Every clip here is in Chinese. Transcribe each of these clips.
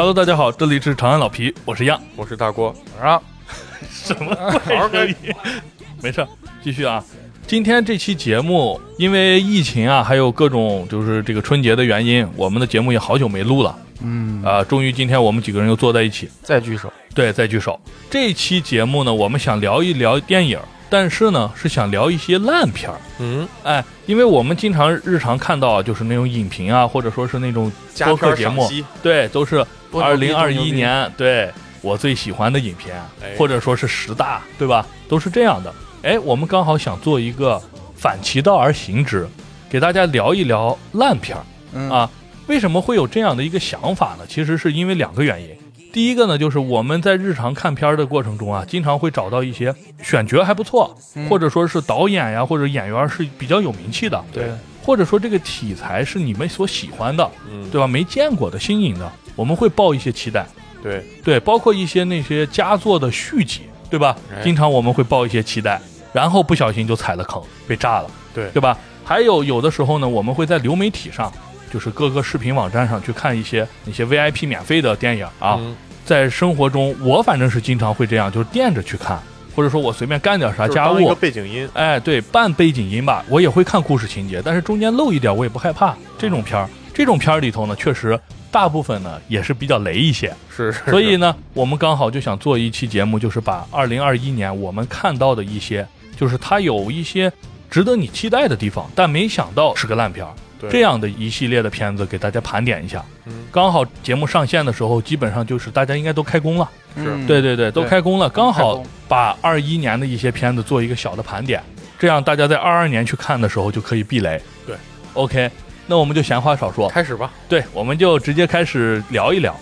Hello，大家好，这里是长安老皮，我是样，我是大郭啊，什么怪声音？没事，继续啊。今天这期节目，因为疫情啊，还有各种就是这个春节的原因，我们的节目也好久没录了。嗯啊，终于今天我们几个人又坐在一起，再聚首。对，再聚首。这期节目呢，我们想聊一聊电影，但是呢，是想聊一些烂片儿。嗯，哎，因为我们经常日常看到啊，就是那种影评啊，或者说是那种播客节目，对，都是二零二一年对我最喜欢的影片，哎或者说是十大，对吧？都是这样的。哎，我们刚好想做一个反其道而行之，给大家聊一聊烂片儿嗯啊。为什么会有这样的一个想法呢？其实是因为两个原因。第一个呢，就是我们在日常看片儿的过程中啊，经常会找到一些选角还不错，嗯或者说是导演呀或者演员是比较有名气的，对，或者说这个题材是你们所喜欢的，嗯，对吧？没见过的新颖的，我们会抱一些期待。对，对，包括一些那些佳作的续集，对吧？哎经常我们会抱一些期待，然后不小心就踩了坑，被炸了，对对吧？还有有的时候呢，我们会在流媒体上，就是各个视频网站上去看一些那些 VIP 免费的电影啊。嗯在生活中，我反正是经常会这样，就是垫着去看，或者说我随便干点啥家务背景音，哎，对，半背景音吧，我也会看故事情节，但是中间漏一点我也不害怕。这种片儿，这种片儿里头呢，确实大部分呢也是比较雷一些。是是，所以呢，我们刚好就想做一期节目，就是把二零二一年我们看到的一些，就是它有一些值得你期待的地方，但没想到是个烂片儿。对这样的一系列的片子给大家盘点一下。嗯刚好节目上线的时候，基本上就是大家应该都开工了。是嗯对对对，都开工了，刚好把二一年的一些片子做一个小的盘点，这样大家在二二年去看的时候就可以避雷。对，OK，那我们就闲话少说，开始吧，对，我们就直接开始聊一聊。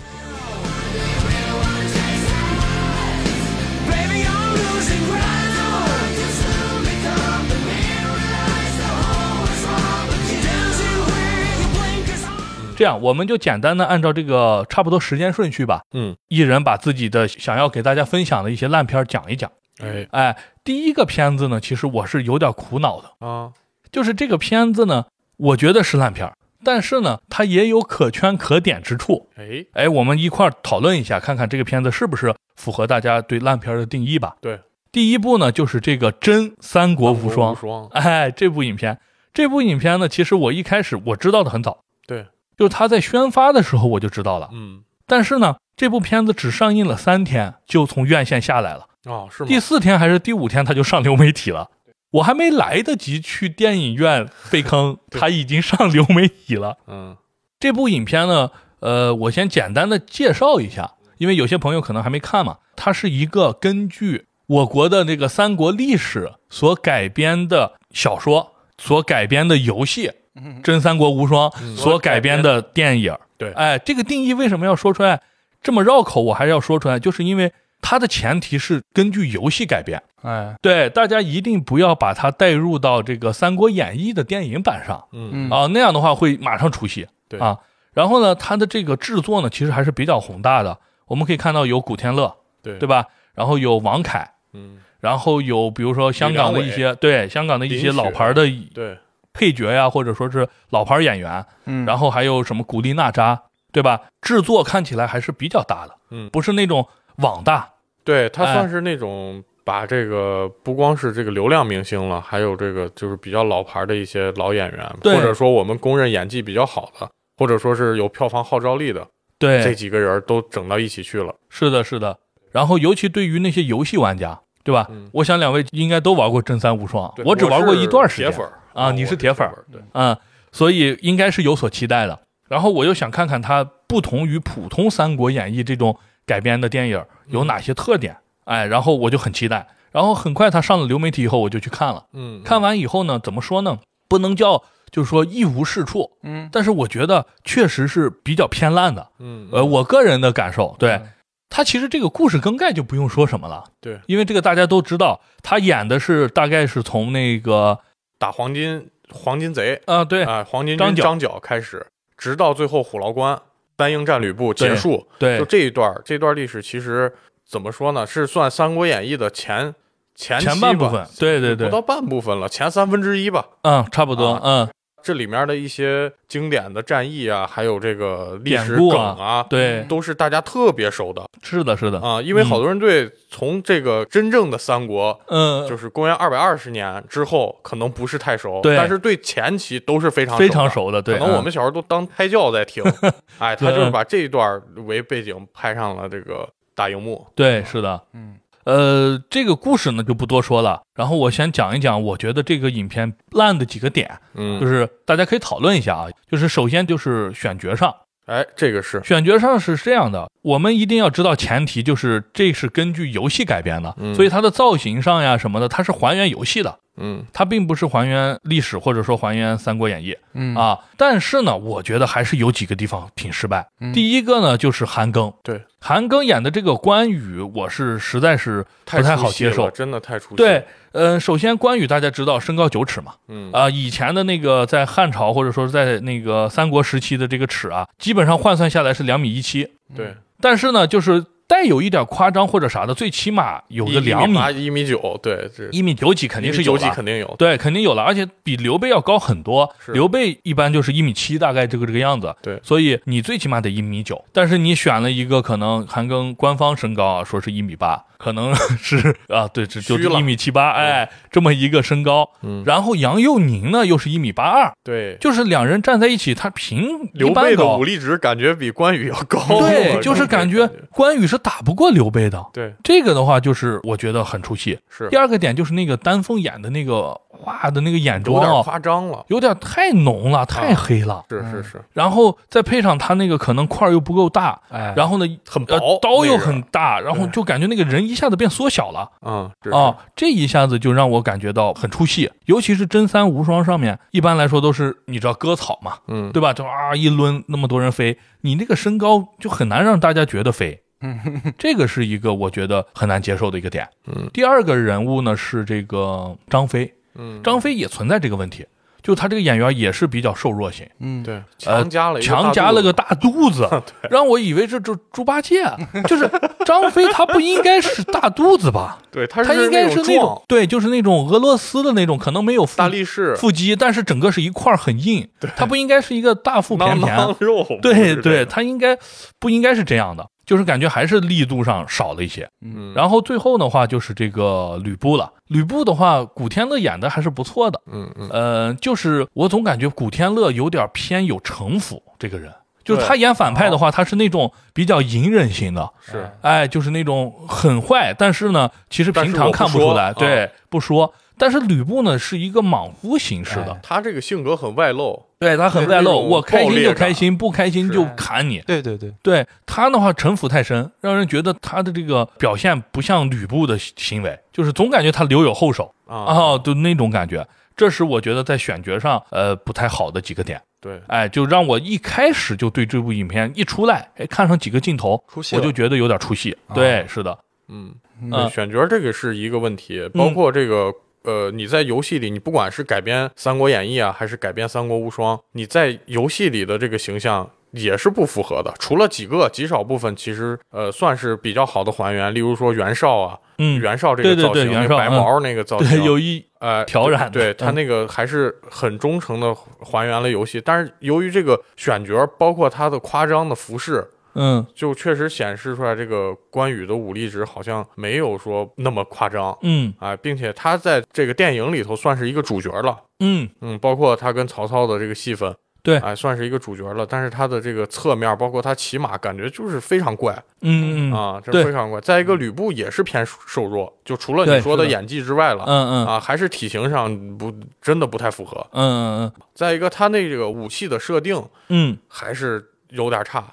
这样，我们就简单的按照这个差不多时间顺序吧，嗯，一人把自己的想要给大家分享的一些烂片讲一讲。哎。哎，第一个片子呢，其实我是有点苦恼的，啊，就是这个片子呢，我觉得是烂片儿，但是呢，它也有可圈可点之处。哎，哎，我们一块儿讨论一下，看看这个片子是不是符合大家对烂片儿的定义吧。对，第一部呢，就是这个《真三国无双无》。双，哎，这部影片，这部影片呢，其实我一开始我知道的很早，对，就是他在宣发的时候我就知道了。嗯，但是呢，这部片子只上映了三天，就从院线下来了。哦，是吗？第四天还是第五天，它就上流媒体了。我还没来得及去电影院被坑，他已经上流媒体了。嗯，这部影片呢，呃，我先简单的介绍一下，因为有些朋友可能还没看嘛。它是一个根据我国的那个三国历史所改编的小说，所改编的游戏《真三国无双》嗯所改编的电影。对哎，这个定义为什么要说出来这么绕口？我还是要说出来，就是因为它的前提是根据游戏改编。哎，对，大家一定不要把它带入到这个《三国演义》的电影版上。嗯，嗯啊，那样的话会马上出戏。对啊，然后呢，它的这个制作呢，其实还是比较宏大的。我们可以看到有古天乐，对，对？吧？然后有王凯，嗯，然后有比如说香港的一些对香港的一些老牌的对，配角呀，或者说是老牌演员，嗯，然后还有什么古力娜扎，对吧？制作看起来还是比较大的，嗯不是那种网大。对，他哎算是那种把这个不光是这个流量明星了，还有这个就是比较老牌的一些老演员，或者说我们公认演技比较好的，或者说是有票房号召力的对这，几个人都整到一起去了。是的，是的。然后尤其对于那些游戏玩家，对吧？嗯我想两位应该都玩过《真三无双》，我只玩过一段时间铁粉啊你是铁粉嗯，所以应该是有所期待的。然后我又想看看它不同于普通《三国演义》这种改编的电影有哪些特点，哎，然后我就很期待。然后很快他上了流媒体以后，我就去看了。嗯，看完以后呢，怎么说呢？不能叫就是说一无是处，嗯，但是我觉得确实是比较偏烂的。嗯，呃，我个人的感受，对嗯它其实这个故事更概就不用说什么了，对，因为这个大家都知道，他演的是大概是从那个打黄金黄金贼啊、对啊，黄金张角张角开始，直到最后虎牢关单英战吕布结束，对就这一段这段历史其实怎么说呢？是算《三国演义》的前前期前半部分，对对对不，到半部分了，前三分之一吧。嗯，差不多，啊嗯，这里面的一些经典的战役啊，还有这个历史梗啊对都是大家特别熟的是的，是的，啊。因为好多人对从这个真正的三国，嗯，就是公元二百二十年之后，可能不是太熟，对但是对前期都是非常非常熟熟的，对，可能我嗯们小时候都当胎教在听，哎，他就是把这一段为背景拍上了这个大荧幕。对，是的，嗯，呃，这个故事呢就不多说了，然后我先讲一讲，我觉得这个影片烂的几个点，嗯，就是大家可以讨论一下啊。就是首先就是选角上，哎，这个是，选角上是这样的，我们一定要知道前提就是这是根据游戏改编的，嗯。所以它的造型上呀什么的，它是还原游戏的，嗯它并不是还原历史或者说还原《三国演义》嗯，啊。但是呢，我觉得还是有几个地方挺失败。嗯第一个呢，就是韩庚，对，韩庚演的这个关羽，我是实在是不太好接受。真的太出戏。对，，呃，首先关羽大家知道身高九尺嘛，嗯啊、以前的那个在汉朝或者说是在那个三国时期的这个尺啊，基本上换算下来是两米一七，对，但是呢，就是带有一点夸张或者啥的，最起码有个两米、一米九，对，一米九几肯定是有九几。肯定有。对，肯定有了，而且比刘备要高很多。刘备一般就是一米七，大概这个这个样子。对所以你最起码得一米九，但是你选了一个可能韩庚官方身高啊，说是一米八，可能 是啊，对，这就一米七八，哎，这么一个身高。嗯，然后杨佑宁呢又是一米八二，对，就是两人站在一起，他凭一刘备的武。力值感觉比关羽要高。对，就是感觉关羽是打不过刘备的。对，这个的话，就是我觉得很出戏。是第二个点就是那个丹凤眼的那个画的那个眼有点妆啊，夸张了。有点太浓了，太黑了。是是是，然后再配上他那个可能块儿又不够大，哎，然后呢，很薄呃，刀又很大，然后就感觉那个人一下子变缩小了嗯，啊，这一下子就让我感觉到很出戏。尤其是真三无双上面，一般来说都是你知道割草嘛，嗯，对吧？就啊一抡那么多人飞，你那个身高就很难让大家觉得飞。嗯 这个是一个我觉得很难接受的一个点。嗯，第二个人物呢是这个张飞，嗯，张飞也存在这个问题，就他这个演员也是比较瘦弱型，嗯，对，强加了一个强大肚子加了个大肚子，让我以为这这猪八戒，就是张飞他不应该是大肚子吧？对，他他应该是那种对，就是那种俄罗斯的那种，可能没有腹大力士，腹肌，但是整个是一块很硬，他不应该是一个大腹便便，囊肉，对对，他应该不应该是这样的，就是感觉还是力度上少了一些。嗯，然后最后的话就是这个吕布了，吕布的话，古天乐演的还是不错的，嗯嗯，呃，就是我总感觉古天乐有点偏有城府这个人，就是他演反派的话，他是那种比较隐忍型的，是，哎，就是那种很坏，但是呢，其实平常看不出来，啊对，不说。但是吕布呢是一个莽夫形式的，哎他这个性格很外露，对他很外露，我开心就开心，不开心就砍你。对对对，对他的话城府太深，让人觉得他的这个表现不像吕布的行为，就是总感觉他留有后手啊，啊，就那种感觉。这是我觉得在选角上呃不太好的几个点，对，哎，就让我一开始就对这部影片一出来，哎，看上几个镜头，我就觉得有点出戏。对，是的，嗯，嗯，选角这个是一个问题，包括这个。呃，你在游戏里，你不管是改编《三国演义》啊，还是改编《三国无双》，你在游戏里的这个形象也是不符合的。除了几个极少部分，其实呃算是比较好的还原，例如说袁绍啊，嗯，袁绍这对对个造型，对袁绍那白毛那个造型，对，有一呃调染对他嗯那个还是很忠诚的还原了游戏，但是由于这个选角，包括他的夸张的服饰，嗯。就确实显示出来这个关羽的武力值好像没有说那么夸张。嗯。啊，并且他在这个电影里头算是一个主角了，嗯，嗯，包括他跟曹操的这个戏份，对。哎，算是一个主角了。但是他的这个侧面，包括他骑马，感觉就是非常怪。嗯嗯啊，这非常怪。再一个，吕布也是偏瘦弱，就除了你说的演技之外了，嗯嗯。啊，还是体型上不真的不太符合。嗯嗯。再一个，他那个武器的设定嗯。还是有点差，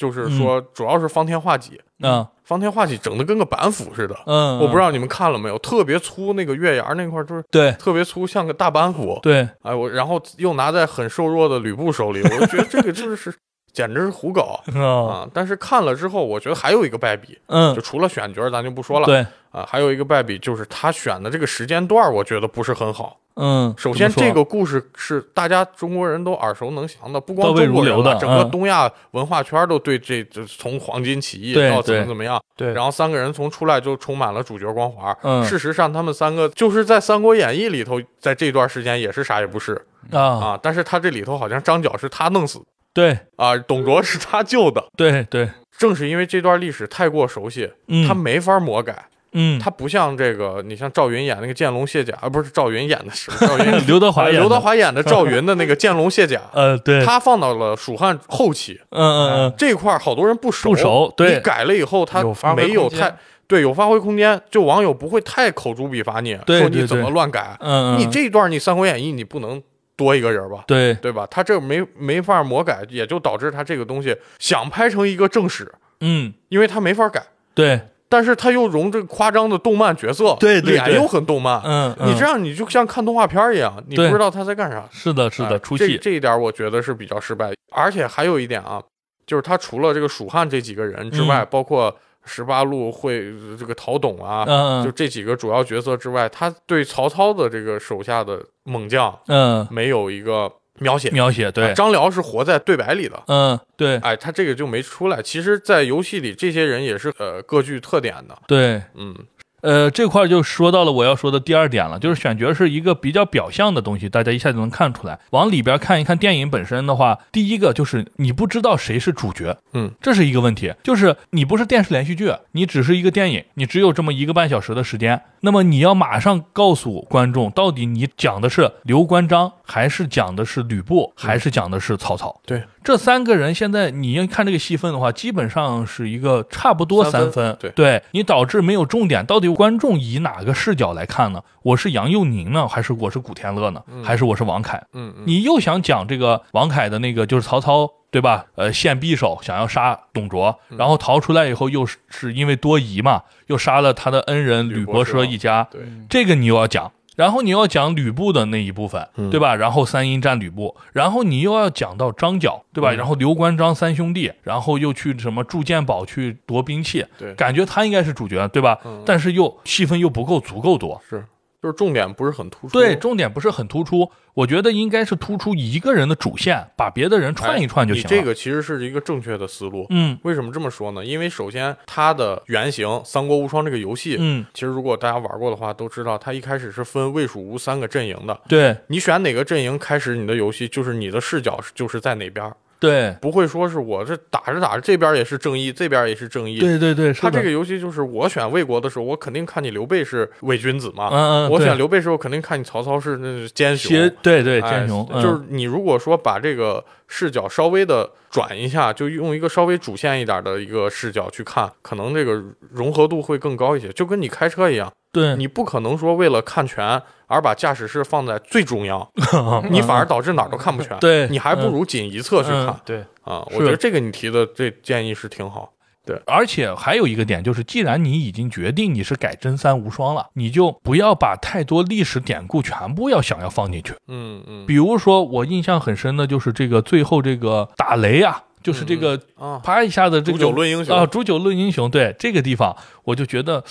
就是说主要是方天画戟，嗯方天画戟整的跟个板斧似的。嗯，我不知道你们看了没有，特别粗，那个月牙那块就是对特别粗，像个大板斧。对，哎，我然后又拿在很瘦弱的吕布手里，我觉得这个就是简直是胡搞 哦啊！但是看了之后，我觉得还有一个败笔，嗯就除了选角咱就不说了对啊，还有一个败笔就是他选的这个时间段，我觉得不是很好。嗯，首先，这个故事是大家中国人都耳熟能详的，不光中国的整个嗯东亚文化圈都对这这从黄金起义到怎么怎么样，对，然后三个人从出来就充满了主角光环。嗯事实上，他们三个就是在《三国演义》里头，在这段时间也是啥也不是啊，啊，但是他这里头好像张角是他弄死的对啊，董卓是他救的。对对，正是因为这段历史太过熟悉，嗯，他没法魔改。嗯，他不像这个，你像赵云演那个见龙卸甲，啊，不是赵云演的是赵云 刘德华演的刘德华演的赵云的那个见龙卸甲，呃，对，他放到了蜀汉后期嗯嗯嗯，这一块，好多人不熟。不熟对你改了以后，他没有太对有发挥空间，就网友不会太口诛笔伐你，说你怎么乱改。嗯嗯，你这一段你《三国演义》你不能多一个人吧？对对吧？他这没没法魔改，也就导致他这个东西想拍成一个正史，嗯因为他没法改。对，但是他又融这个夸张的动漫角色，对对对脸又很动漫，嗯，你这样样你就像看动画片一样，你不知道他在干啥。是的，是哎的，出戏，这这一点我觉得是比较失败，而且还有一点啊，就是他除了这个蜀汉这几个人之外，包括十八路会这个陶董啊，就这几个主要角色之外，他对曹操的这个手下的猛将嗯，没有一个描写。描写对。啊，张辽是活在对白里的，嗯对。哎，他这个就没出来。其实，在游戏里，这些人也是呃各具特点的，对，嗯，呃，这块儿就说到了我要说的第二点了，就是选角是一个比较表象的东西，大家一下就能看出来。往里边看一看电影本身的话，第一个就是你不知道谁是主角，嗯，这是一个问题。就是你不是电视连续剧，你只是一个电影，你只有这么一个半小时的时间，那么你要马上告诉观众，到底你讲的是刘关张，还是讲的是吕布，还是讲的是曹操？对，这三个人现在你要看这个戏份的话，基本上是一个差不多三分。对对你导致没有重点，到底观众以哪个视角来看呢？我是杨佑宁呢，还是我是古天乐呢？还是我是王凯？你又想讲这个王凯的那个，就是曹操。对吧？呃，献匕首想要杀董卓，嗯然后逃出来以后，又是是因为多疑嘛，又杀了他的恩人吕伯奢奢一家。对，这个你又要讲，然后你要讲吕布的那一部分，嗯对吧？然后三英战吕布，然后你又要讲到张角，对吧？嗯然后刘关张三兄弟，然后又去什么铸剑堡去夺兵器，对感觉他应该是主角，对吧？嗯但是又戏份又不够足够多，是，就是重点不是很突出。对，重点不是很突出。我觉得应该是突出一个人的主线，把别的人串一串就行了。哎你这个其实是一个正确的思路。嗯为什么这么说呢？因为首先它的原型《三国无双》这个游戏，嗯，其实如果大家玩过的话，都知道它一开始是分魏、蜀、吴三个阵营的。对你选哪个阵营开始你的游戏，就是你的视角就是在哪边儿，对不会说是我这打着打着这边也是正义，这边也是正义。对对对，是的它这个游戏就是我选魏国的时候，我肯定看你刘备是伪君子嘛。嗯嗯，我选刘备时候，肯定看你曹操是那奸雄。邪对对哎奸雄，嗯就是你如果说把这个视角稍微的转一下，就用一个稍微主线一点的一个视角去看，可能这个融合度会更高一些。就跟你开车一样，对你不可能说为了看全而把驾驶室放在最中央，你反而导致哪儿都看不全。对你还不如仅一侧去看嗯对，啊。我觉得这个你提的这建议是挺好。对而且还有一个点就是，既然你已经决定你是改真三无双了，你就不要把太多历史典故全部要想要放进去。嗯嗯比如说，我印象很深的就是这个最后这个打雷啊，就是这个啊，啪一下子这煮个酒论英雄啊，煮酒论英雄，对这个地方我就觉得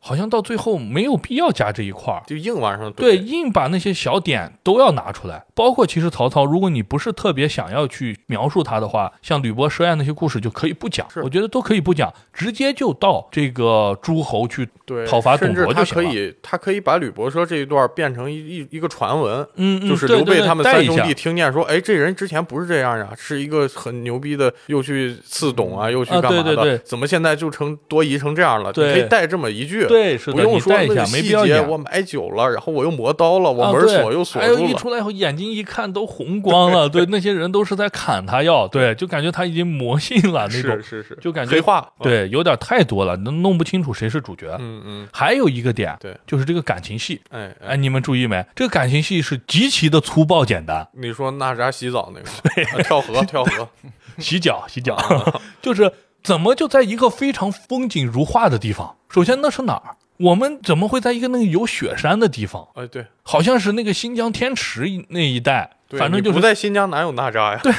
好像到最后没有必要加这一块儿。就硬往上对，硬把那些小点都要拿出来，包括其实曹操，如果你不是特别想要去描述他的话，像吕伯奢案那些故事就可以不讲，我觉得都可以不讲，直接就到这个诸侯去，讨伐董卓就行了。可以，他可以把吕伯奢这一段变成一一一个传闻，嗯嗯，就是刘备他们三兄弟听见说，哎，这人之前不是这样呀，是一个很牛逼的，又去刺董啊，又去啊干嘛的，对对对。怎么现在就成多疑成这样了？你可以带这么一句，对，是的，不用你带一下，没必要我买酒了，然后我又磨刀了，我啊，门对锁又锁还有住了。一出来以后，眼睛一看都红光了。对，那些人都是在砍他要，对，就感觉他已经魔性了那种是，是是，就感觉黑化。对，有点太多了，弄弄不清楚谁是主角。嗯嗯，还有一个点，对就是这个感情戏。哎哎，哎，你们注意没？这个感情戏是极其的粗暴简单，你说娜扎洗澡那个吗，啊跳河跳河，洗脚洗脚，就是怎么就在一个非常风景如画的地方？首先那是哪儿？我们怎么会在一个那个有雪山的地方？哎对好像是那个新疆天池那一带，对，反正就是不在新疆哪有娜扎呀？对，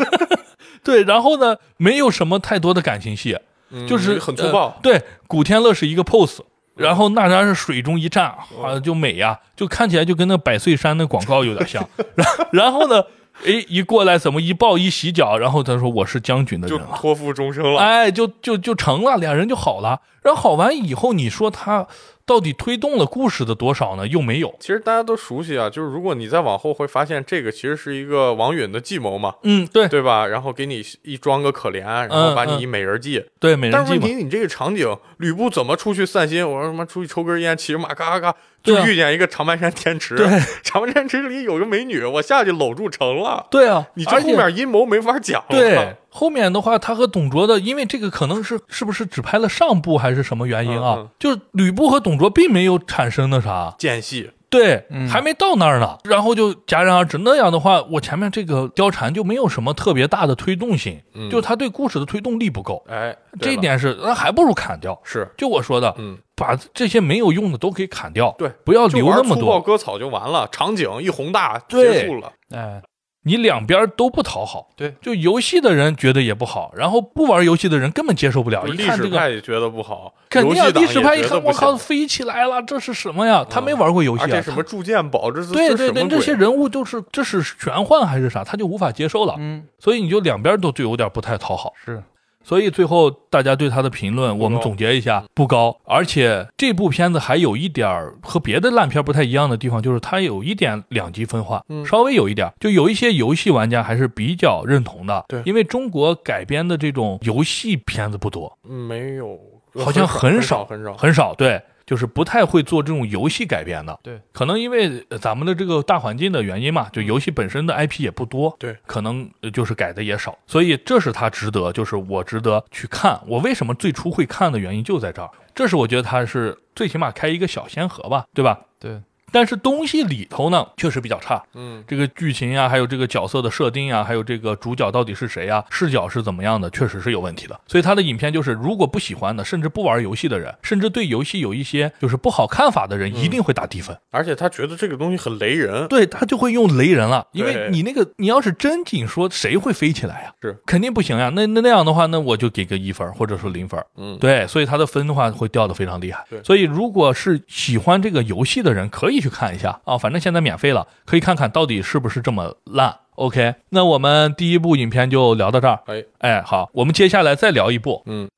对。然后呢，没有什么太多的感情戏，就是很粗暴呃。对，古天乐是一个 pose，然后娜扎是水中一站，啊，就美呀，就看起来就跟那百岁山那广告有点像。然然后呢，哎，一过来怎么一抱一洗脚，然后他说我是将军的就人了。托付终生了。哎，就就就成了，俩人就好了。然后好完以后，你说他到底推动了故事的多少呢？又没有。其实大家都熟悉啊，就是如果你再往后会发现，这个其实是一个王允的计谋嘛，嗯，对对吧？然后给你一装个可怜，然后把你一美人计。对，美人计嘛但是问题，，你这个场景，吕布怎么出去散心？我说他妈出去抽根烟，骑着马嘎嘎嘎，就遇见一个长白山天池。对，长白山天池里有个美女，我下去搂住成了。对啊，你这后面阴谋没法讲了。对，后面的话，他和董卓的，因为这个可能是是不是只拍了上部还是什么原因啊？嗯嗯。就是吕布和董卓并没有产生那啥，间隙，对，嗯。还没到那儿呢，然后就戛然而止。那样的话，我前面这个貂蝉就没有什么特别大的推动性，嗯。就他对故事的推动力不够，哎，这一点是那还不如砍掉。是，就我说的，嗯，把这些没有用的都可以砍掉，对，不要留那么多。粗暴割草就完了，场景一宏大结束了。哎，你两边都不讨好，对，就游戏的人觉得也不好，然后不玩游戏的人根本接受不了。一历看这个，史派也觉得不好，肯定历史派一看，我靠，飞起来了，这是什么呀？他没玩过游戏啊，而且什么铸剑宝，这是对对对，这些人物就是这是玄幻还是啥，他就无法接受了，嗯，所以你就两边都就有点不太讨好。是，所以最后大家对他的评论，我们总结一下，不高。而且这部片子还有一点儿和别的烂片不太一样的地方，就是它有一点两极分化，嗯稍微有一点，就有一些游戏玩家还是比较认同的。对因为中国改编的这种游戏片子不多，嗯没有，好像很少很少。很少，对。就是不太会做这种游戏改编的，对，可能因为呃咱们的这个大环境的原因嘛，就游戏本身的 IP 也不多，对，可能呃就是改的也少，所以这是它值得，就是我值得去看。我为什么最初会看的原因就在这儿，这是我觉得它是最起码开一个小先河吧，对吧？对，但是东西里头呢，确实比较差。嗯，这个剧情啊，还有这个角色的设定啊，还有这个主角到底是谁啊，视角是怎么样的，确实是有问题的。所以他的影片就是，如果不喜欢的，甚至不玩游戏的人，甚至对游戏有一些就是不好看法的人，一定会打低分。而且他觉得这个东西很雷人，对他就会用雷人了，因为你那个你要是真紧说谁会飞起来呀？是肯定不行呀。那那那样的话，那我就给个一分或者说零分。嗯，对，所以他的分的话会掉的非常厉害对。所以如果是喜欢这个游戏的人，可以去看一下啊，反正现在免费了，可以看看到底是不是这么烂。OK，那我们第一部影片就聊到这儿。哎，哎，好，我们接下来再聊一部。嗯，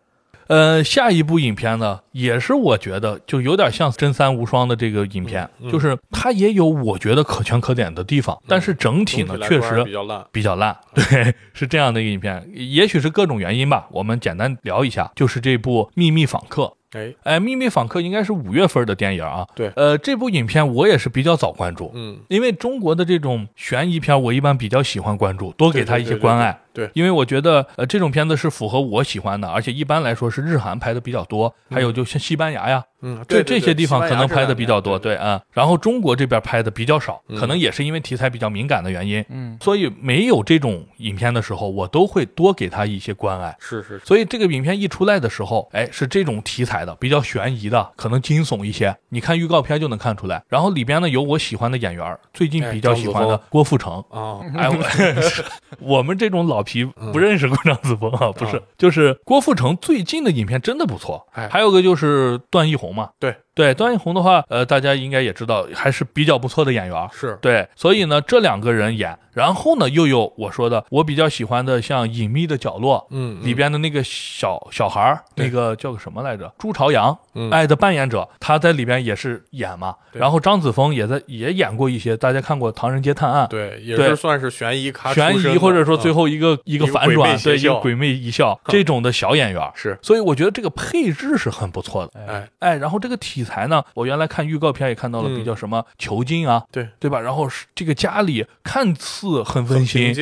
呃，下一部影片呢，也是我觉得就有点像《真三无双》的这个影片，嗯就是它也有我觉得可圈可点的地方，但是整体呢，确总来说还是比较烂。比较烂。对，是这样的一个影片，也许是各种原因吧，我们简单聊一下，就是这部《秘密访客》。哎，哎，《秘密访客》应该是五月份的电影啊。对呃，这部影片我也是比较早关注，嗯，因为中国的这种悬疑片，我一般比较喜欢关注，多给他一些关爱。对对对对对因为我觉得呃这种片子是符合我喜欢的，而且一般来说是日韩拍的比较多，还有就像西班牙呀，嗯，对这些地方可能拍的比较多，对，对啊、然后中国这边拍的比较少，嗯可能也是因为题材比较敏感的原因，嗯，所以没有这种影片的时候，我都会多给他一些关爱。是是，所以这个影片一出来的时候，哎，是这种题材的，比较悬疑的，可能惊悚一些。你看预告片就能看出来。然后里边呢有我喜欢的演员，最近比较喜欢的郭富城。啊，哎，我 我们这种老皮不认识过张子枫啊，不是。啊，就是郭富城最近的影片真的不错。哎。还有个就是段奕宏嘛，对对，段奕宏的话，呃，大家应该也知道，还是比较不错的演员。是，对，所以呢，这两个人演，然后呢，又有我说的我比较喜欢的，像《隐秘的角落》嗯，里边的那个小小孩儿，那个叫个什么来着？朱朝阳，嗯哎的扮演者，他在里边也是演嘛。然后张子枫也在也演过一些，大家看过《唐人街探案》。对，也是算是悬疑咖悬疑，或者说最嗯后一个、一个一个反转，对，鬼魅一笑这种的小演员，是，所以我觉得这个配置是很不错的。哎，哎，然后这个题才呢，我原来看预告片也看到了，比较什么囚禁啊，对对吧？然后这个家里看似很温馨，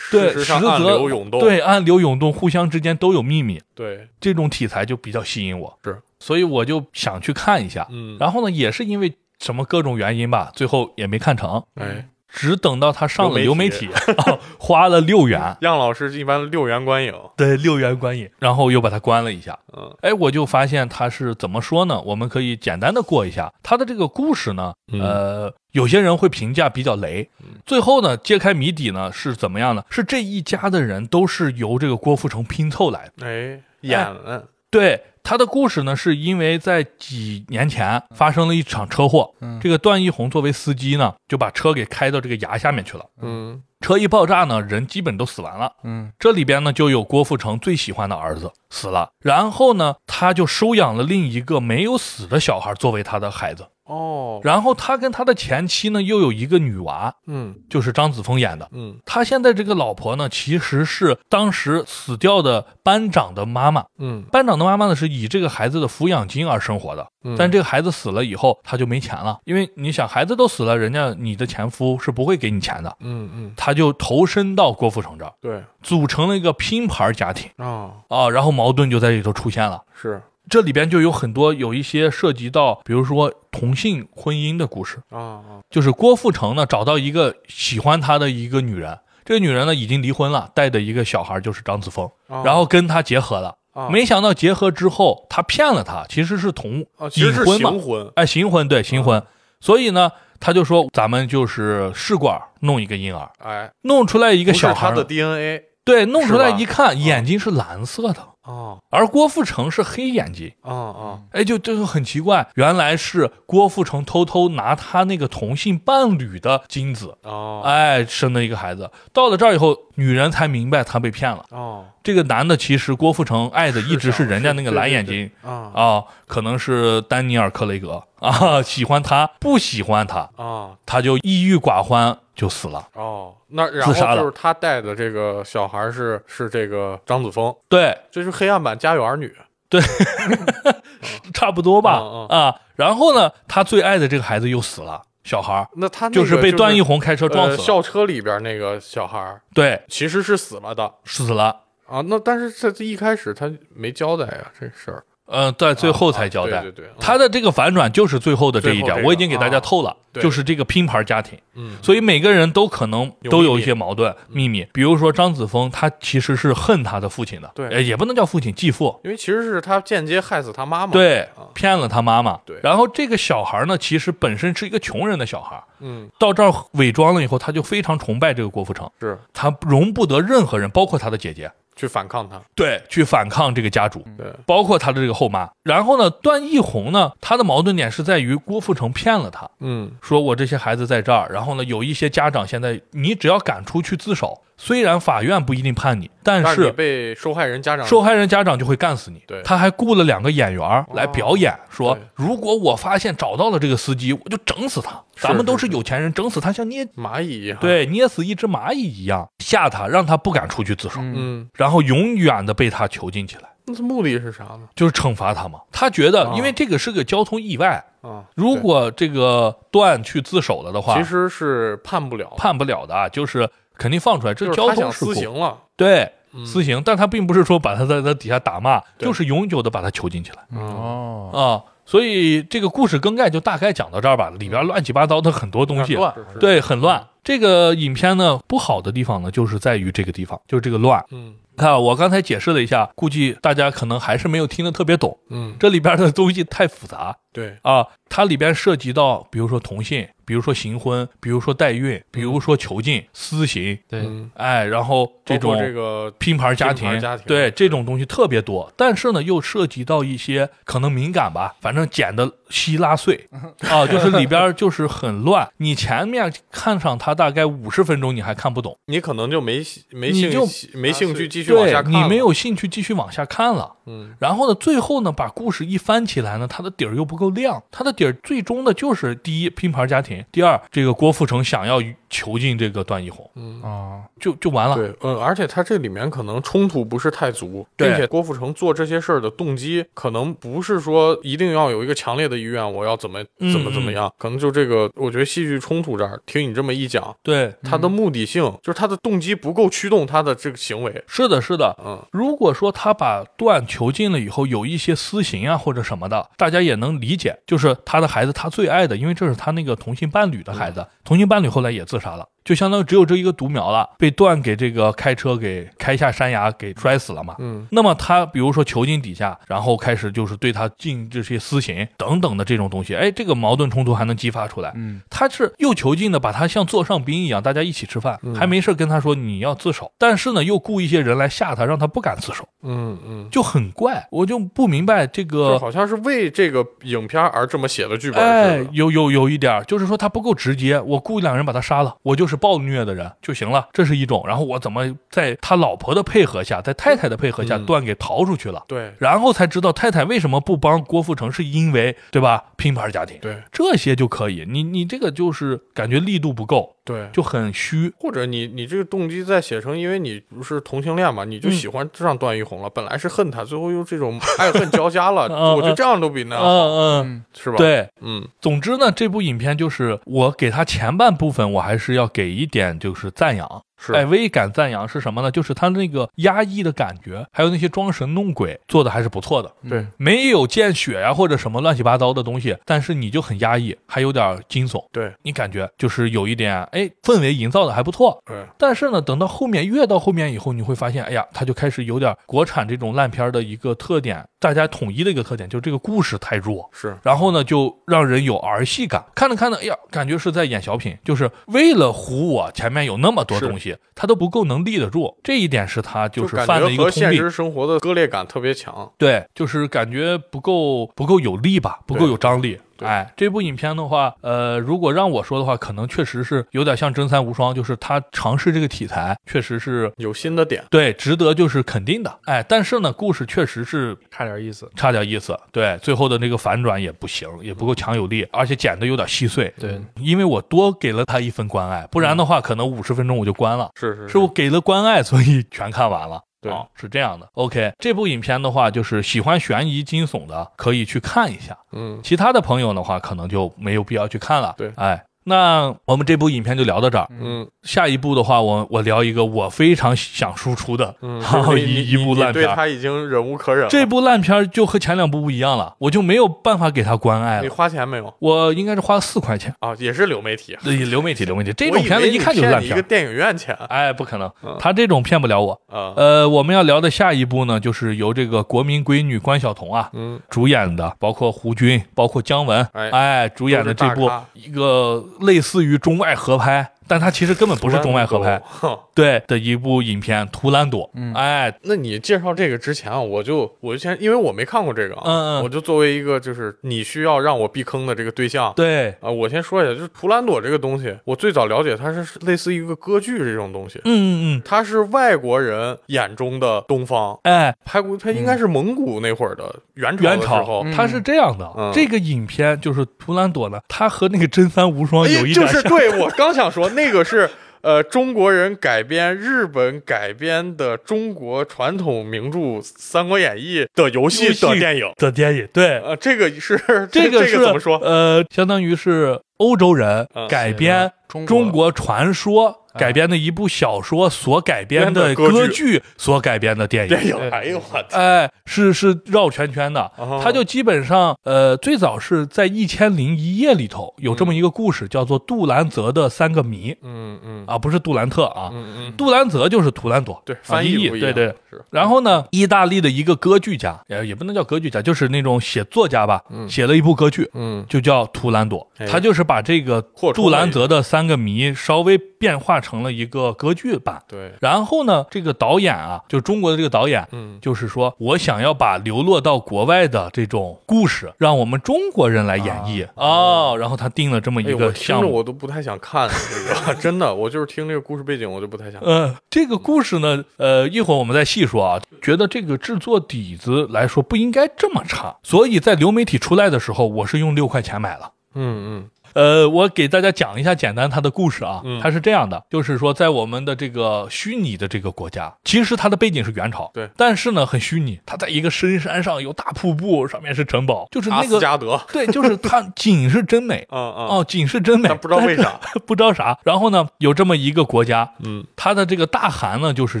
对，实则暗流涌动，对，暗流涌动，互相之间都有秘密，对，这种题材就比较吸引我，是，所以我就想去看一下。嗯，然后呢，也是因为什么各种原因吧，最后也没看成，哎，只等到他上了流流媒媒体，啊 花了六元，样老师一般六元观影，对，六元观影，然后又把它关了一下。嗯哎，我就发现他是怎么说呢？我们可以简单的过一下他的这个故事呢。嗯呃，有些人会评价比较雷。最后呢，揭开谜底呢是怎么样呢？是这一家的人都是由这个郭富城拼凑来的。哎，演了，对他的故事呢，是因为在几年前发生了一场车祸，这个段奕宏作为司机呢，就把车给开到这个崖下面去了。嗯车一爆炸呢，人基本都死完了。嗯，这里边呢就有郭富城最喜欢的儿子死了，然后呢，他就收养了另一个没有死的小孩作为他的孩子。哦，然后他跟他的前妻呢又有一个女娃，嗯。就是张子枫演的。嗯。他现在这个老婆呢，其实是当时死掉的班长的妈妈。嗯。班长的妈妈呢是以这个孩子的抚养金而生活的，嗯，但这个孩子死了以后，他就没钱了，因为你想，孩子都死了，人家你的前夫是不会给你钱的，嗯嗯。他就投身到郭富城这儿，对。组成了一个拼盘家庭。啊啊，然后矛盾就在里头出现了。是这里边就有很多有一些涉及到，比如说同性婚姻的故事，啊啊。就是郭富城呢找到一个喜欢他的一个女人，这个女人呢已经离婚了，带的一个小孩就是张子枫，啊，然后跟他结合了。啊。没想到结合之后，他骗了他，其实是同隐婚嘛。哎，行婚对行啊。婚，所以呢，他就说咱们就是试管弄一个婴儿，哎。弄出来一一个小孩他的 DNA 对，弄出来一看眼睛是蓝色的，哦。而郭富城是黑眼睛，哦哦。哎，就这个很奇怪，原来是郭富城偷偷拿他那个同性伴侣的精子，哦。哎，生了一个孩子。到了这儿以后，女人才明白他被骗了。哦。这个男的其实郭富城爱的一直是是人家那个蓝眼睛啊。啊，可能是丹尼尔·克雷格啊，喜欢他不喜欢他，啊他就抑郁寡欢就死了。哦，那然后就是他带的这个小孩是是这个张子枫，对，这是黑暗版《家有儿女》对。差不多吧。嗯啊。然后呢，他最爱的这个孩子又死了，小孩儿。那他那就是被段奕宏宏开车撞呃死了。校车里边那个小孩儿。对，其实是死了的。死了。啊，那但是这这一开始他没交代呀这事儿，呃，在最后才交代。啊对对对，他的这个反转就是最后的这一点，这个我已经给大家透了，啊就是这个拼盘家庭，嗯。所以每个人都可能都有一些矛盾秘密。比如说张子枫，他其实是恨他的父亲的，对。呃也不能叫父亲，继父，因为其实是他间接害死他妈妈，对啊，骗了他妈妈。对。然后这个小孩呢，其实本身是一个穷人的小孩，嗯。到这儿伪装了以后，他就非常崇拜这个郭富城，是。他容不得任何人，包括他的姐姐，去反抗他，对，去反抗这个家主。对。包括他的这个后妈，然后呢，段奕宏呢，他的矛盾点是在于郭富城骗了他，嗯。说我这些孩子在这儿，然后呢，有一些家长现在你只要敢出去自首，虽然法院不一定判你，但但是你被受害人家长受害人家长就会干死你。对。他还雇了两个演员来表演，说如果我发现找到了这个司机，我就整死他。咱们都是是有钱人，整死他像捏蚂蚁一样，，对捏死一只蚂蚁一样，吓他，让他不敢出去自首，嗯。嗯，然后永远的被他囚禁起来，那他目的是啥呢？就是惩罚他嘛。他觉得，哦因为这个是个交通意外，啊，如果这个段去自首了的话，其实是判不了，判不了的啊，就是肯定放出来，这交通事故。私刑了，对，嗯。私刑，但他并不是说把他在他底下打骂，就是永久的把他囚禁起来。哦，啊。所以这个故事更概就大概讲到这儿吧，里边乱七八糟的很多东西，乱，对，很乱。这个影片呢，不好的地方呢，就是在于这个地方，就是这个乱。嗯。看，我刚才解释了一下，估计大家可能还是没有听得特别懂，嗯，这里边的东西太复杂。对，啊。它里边涉及到，比如说同性，比如说行婚，比如说代孕，比如说囚禁、私刑，对，嗯哎，然后这种这个拼盘家庭，拼盘家庭。对这种东西特别多，但是呢，又涉及到一些可能敏感吧，反正剪的稀拉碎。啊，就是里边就是很乱。你前面看上它大概五十分钟，你还看不懂，你可能就没没兴你就趣没兴趣继续往下看，你没有兴趣继续往下看了。嗯。然后呢，最后呢，把故事一翻起来呢，它的底儿又不够亮，它的底儿最终的就是第一拼盘家庭，第二这个郭富城想要囚禁这个段奕宏，嗯。啊，就就完了。对，嗯，而且他这里面可能冲突不是太足，并且郭富城做这些事儿的动机可能不是说一定要有一个强烈的意愿，我要怎么嗯怎么怎么样，可能就这个，我觉得戏剧冲突这儿，听你这么一讲，对，他的目的性就是他的动机不够驱动他的这个行为，是的，是的。嗯。如果说他把段囚禁了以后，有一些私刑啊或者什么的，大家也能理解，就是他的孩子他最爱的，因为这是他那个同性伴侣的孩子，同性伴侣后来也自啥了，就相当于只有这一个独苗了，被段给这个开车给开下山崖给摔死了嘛。嗯那么他比如说囚禁底下，然后开始就是对他进这些私刑等等的这种东西，哎，这个矛盾冲突还能激发出来。嗯，他是又囚禁的，把他像座上宾一样，大家一起吃饭，嗯还没事跟他说你要自首，但是呢又雇一些人来吓他，让他不敢自首。嗯嗯，就很怪，我就不明白这就个。好像是为这个影片而这么写的剧本哎，。有有有一点，就是说他不够直接，我雇两人把他杀了，我就是暴虐的人就行了，这是一种。然后我怎么在他老婆的配合下，在太太的配合下，嗯段给逃出去了，对然后才知道太太为什么不帮郭富城，是因为对吧？拼盘家庭，对这些就可以。你你这个就是感觉力度不够，对，就很虚。或者你你这个动机再写成，因为你不是同性恋嘛，你就嗯喜欢上段奕宏了，本来是恨他，最后又这种爱恨交加了，嗯我觉得这样都比那样好，嗯嗯，嗯是吧？，对。嗯总之呢，这部影片就是我给他前半部分，我还是要给一点就是赞扬。是，哎，微感赞扬是什么呢？就是他那个压抑的感觉，还有那些装神弄鬼做的还是不错的。对，没有见血呀、或者什么乱七八糟的东西，但是你就很压抑，还有点惊悚，对你感觉就是有一点哎氛围营造的还不错。对，但是呢，等到后面越到后面以后，你会发现，哎呀，他就开始有点国产这种烂片的一个特点，大家统一的一个特点，就是这个故事太弱。是，然后呢，就让人有儿戏感，看着看着，哎呀，感觉是在演小品，就是为了唬我，前面有那么多东西，他都不够能立得住，这一点是他就是感犯了一个通病现实。生活的割裂感特别强。对，就是感觉不够不够有力吧，不够有张力。对哎，这部影片的话，呃，如果让我说的话，可能确实是有点像《真三无双》，就是他尝试这个题材，确实是有新的点，对值得就是肯定的。哎，但是呢，故事确实是差点意思。差点意思。对，最后的那个反转也不行，也不够强有力，而且剪的有点细碎。对，因为我多给了他一份关爱，不然的话，可能五十分钟我就关了。是是是我给了关爱，所以全看完了。对哦，是这样的。OK，这部影片的话，就是喜欢悬疑惊悚的可以去看一下，嗯，其他的朋友的话，可能就没有必要去看了。对哎，那我们这部影片就聊到这儿。嗯下一部的话，我我聊一个我非常想输出的，嗯，一一部烂片对。他已经忍无可忍了。这部烂片就和前两部不一样了，我就没有办法给他关爱了你。花钱没有我应该是花了四块钱，啊？也是流媒体，对流媒体，流媒体这种片子一看就是烂片一个电影院钱哎，不可能嗯，他这种骗不了我。啊。呃，我们要聊的下一部呢，就是由这个国民闺女关晓彤啊嗯，主演的，包括胡军，包括姜文，哎哎，主演的这部一个类似于中外合拍，但它其实根本不是中外合拍，哼。对的一部影片《图兰朵》。嗯。哎，那你介绍这个之前啊，我就我就先，因为我没看过这个啊，嗯嗯。我就作为一个就是你需要让我避坑的这个对象。对，啊，我先说一下，就是图兰朵这个东西，我最早了解它是类似于一个歌剧这种东西，嗯嗯嗯，它是外国人眼中的东方，哎，拍过它应该是蒙古那会儿的元朝元朝的时候。嗯。它是这样的，嗯。这个影片就是《图兰朵》呢，它和那个《真三无双》哎有一就是 对我刚想说，那个是呃中国人改编日本改编的中国传统名著《三国演义》的游戏的电影。的电影，对，呃，这个是 这个是怎么说？呃，相当于是欧洲人嗯改编中中国传说改编的一部小说所改编的歌剧所改编的电影。电影，哎呦！哎，是是绕圈圈的，哦它就基本上，呃，最早是在《一千零一夜》里头有这么一个故事，叫做杜兰泽的三个谜嗯嗯啊，不是杜兰特啊，嗯嗯，杜兰泽就是图兰朵，对，啊翻译对对。是然后呢，意大利的一个歌剧家，也也不能叫歌剧家，就是那种写作家吧，嗯写了一部歌剧，嗯就叫《图兰朵》，哎他就是把这个杜兰泽的三个谜稍微变化成了一个歌剧版。对，然后呢，这个导演啊，就中国的这个导演，嗯就是说我想要把流落到国外的这种故事，让我们中国人来演绎哦。然后他定了这么一个项目。着我都不太想看这个，真的，我就是听这个故事背景，我就不太想看。呃，这个故事呢，呃，一会儿我们再细说啊。觉得这个制作底子来说不应该这么差，所以在流媒体出来的时候，我是用六块钱买了。嗯嗯呃，我给大家讲一下简单它的故事啊，嗯它是这样的，就是说在我们的这个虚拟的这个国家，其实它的背景是元朝，对但是呢很虚拟，它在一个深山上有大瀑布，上面是城堡，就是那个斯加德，对，就是它 景是真美。嗯嗯，哦，景是真美，但不知道为啥，不知道啥。然后呢，有这么一个国家，嗯它的这个大汗呢，就是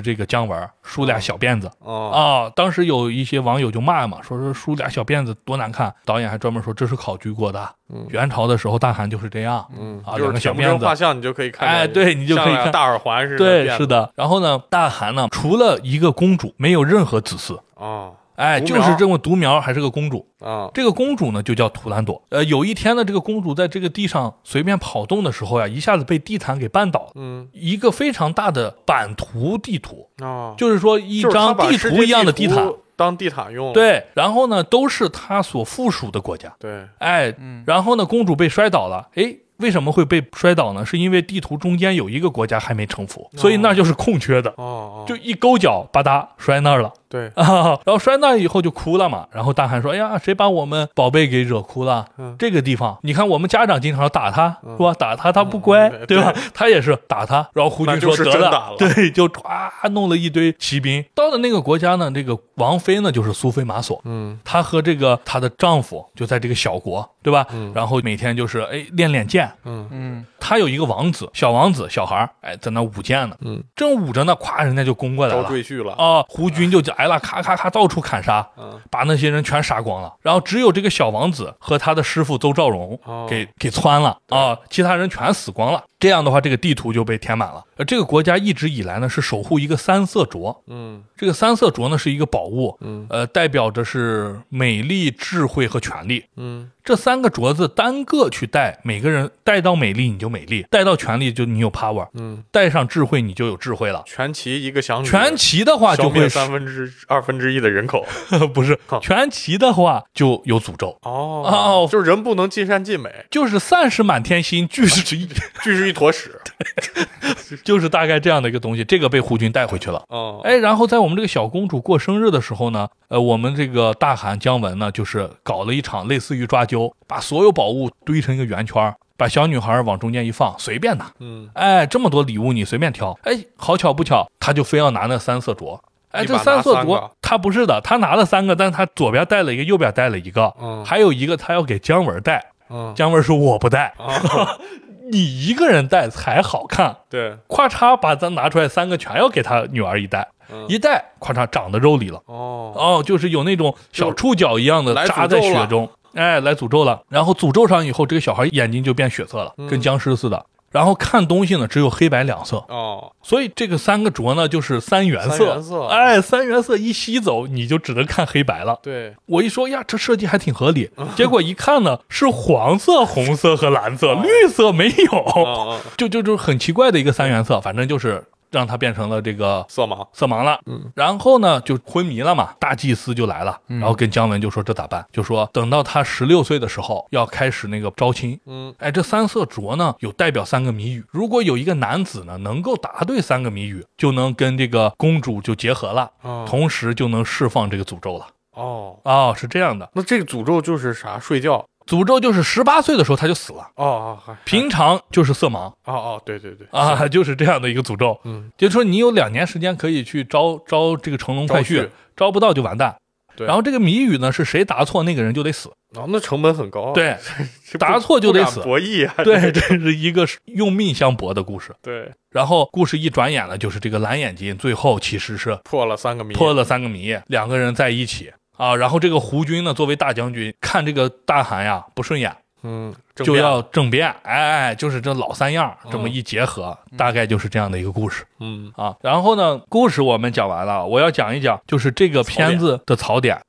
这个姜文梳俩小辫子哦，啊。当时有一些网友就骂嘛，说说梳俩小辫子多难看。导演还专门说这是考据过的，嗯元朝的时候大汗就是这样。嗯啊，就是两个小辫子画像，你就可以看，哎对你就可以看大耳环似的，对，是，的。然后呢，大汗呢，除了一个公主，没有任何子嗣。哦，哎，就是这么独苗，还是个公主。啊，这个公主呢就叫图兰朵。呃，有一天呢，这个公主在这个地上随便跑动的时候呀，一下子被地毯给绊倒了。嗯一个非常大的版图地图，啊，就是说一张地图一样的地图毯。当地毯用，对，然后呢，都是他所附属的国家。对，哎，然后呢，公主被摔倒了。哎，为什么会被摔倒呢？是因为地图中间有一个国家还没成服，所以那就是空缺的。哦哦，就一勾脚，吧嗒摔那儿了对，啊！然后摔那儿以后就哭了嘛。然后大汉说：“哎呀，谁把我们宝贝给惹哭了？嗯这个地方，你看我们家长经常打他，嗯是吧？打他他不乖，嗯对吧？他也是打他。然后胡军说得了对，就唰弄了一堆骑兵。到了那个国家呢，这个王妃呢就是苏菲玛索，嗯她和这个她的丈夫就在这个小国，对吧？嗯然后每天就是哎练练剑。嗯。嗯她有一个王子，小王子，小孩儿，哎，在那舞剑呢。嗯，正舞着呢，咵，人家就攻过来招了。赘婿了，啊，胡军就来了，咔咔咔，到处砍杀，嗯把那些人全杀光了。然后只有这个小王子和他的师傅邹兆荣哦给给窜了啊，其他人全死光了。这样的话，这个地图就被填满了。呃，这个国家一直以来呢是守护一个三色镯，嗯这个三色镯呢是一个宝物，嗯呃，代表着是美丽、智慧和权力。嗯这三个镯子单个去戴，每个人戴到美丽你就美丽，带到权力就你有 power，嗯，带上智慧你就有智慧了。全齐一个响指，全齐的话就会三分之二分之一的人口。不是全齐的话就有诅咒，哦哦就是人不能尽善尽美，就是散是满天星，聚是一，聚是一坨屎。就是大概这样的一个东西。这个被胡军带回去了。哦，哎，然后在我们这个小公主过生日的时候呢，呃，我们这个大汗姜文呢，就是搞了一场类似于抓阄，把所有宝物堆成一个圆圈儿，把小女孩往中间一放，随便拿。嗯哎，这么多礼物你随便挑。哎，好巧不巧，他就非要拿那三色镯。哎，这三色镯他不是的，他拿了三个，但是他左边带了一个，右边带了一个，嗯还有一个他要给姜文戴。嗯姜文说我不戴，啊，你一个人戴才好看。对，咔嚓把咱拿出来三个全要给他女儿一戴，嗯一戴咔嚓长到肉里了。哦哦，就是有那种小触角一样的扎在诅咒了血中，哎，来诅咒了。然后诅咒上以后，这个小孩眼睛就变血色了，嗯。跟僵尸似的。然后看东西呢，只有黑白两色，哦，所以这个三个镯呢就是三原色。三原色。哎，三原色一吸走，你就只能看黑白了。对，我一说呀，这设计还挺合理，结果一看呢，是黄色、红色和蓝色，哦。绿色没有，就就就很奇怪的一个三原色，反正就是让他变成了这个色盲，色盲了。嗯，然后呢就昏迷了嘛，大祭司就来了，然后跟姜文就说这咋办？就说等到他十六岁的时候要开始那个招亲。嗯哎，这三色镯呢有代表三个谜语，如果有一个男子呢能够答对三个谜语，就能跟这个公主就结合了，哦同时就能释放这个诅咒了。哦，哦，是这样的，那这个诅咒就是啥？睡觉？诅咒就是十八岁的时候他就死了，哦哦，平常就是色盲。哦哦，对对对，啊，就是这样的一个诅咒。嗯，就是说你有两年时间可以去招招这个乘龙快婿，招不到就完蛋。对。然后这个谜语呢是谁答错那个人就得死，哦，那成本很高，对，答错就得死。博弈啊，对，这是一个用命相搏的故事。对，然后故事一转眼呢，就是这个蓝眼睛最后其实是破了三个谜，破了三个谜，两个人在一起啊。然后这个胡军呢，作为大将军，看这个大汗呀不顺眼，嗯，就要政变，哎哎，就是这老三样这么嗯一结合，大概就是这样的一个故事嗯啊。然后呢，故事我们讲完了，我要讲一讲就是这个片子的槽点。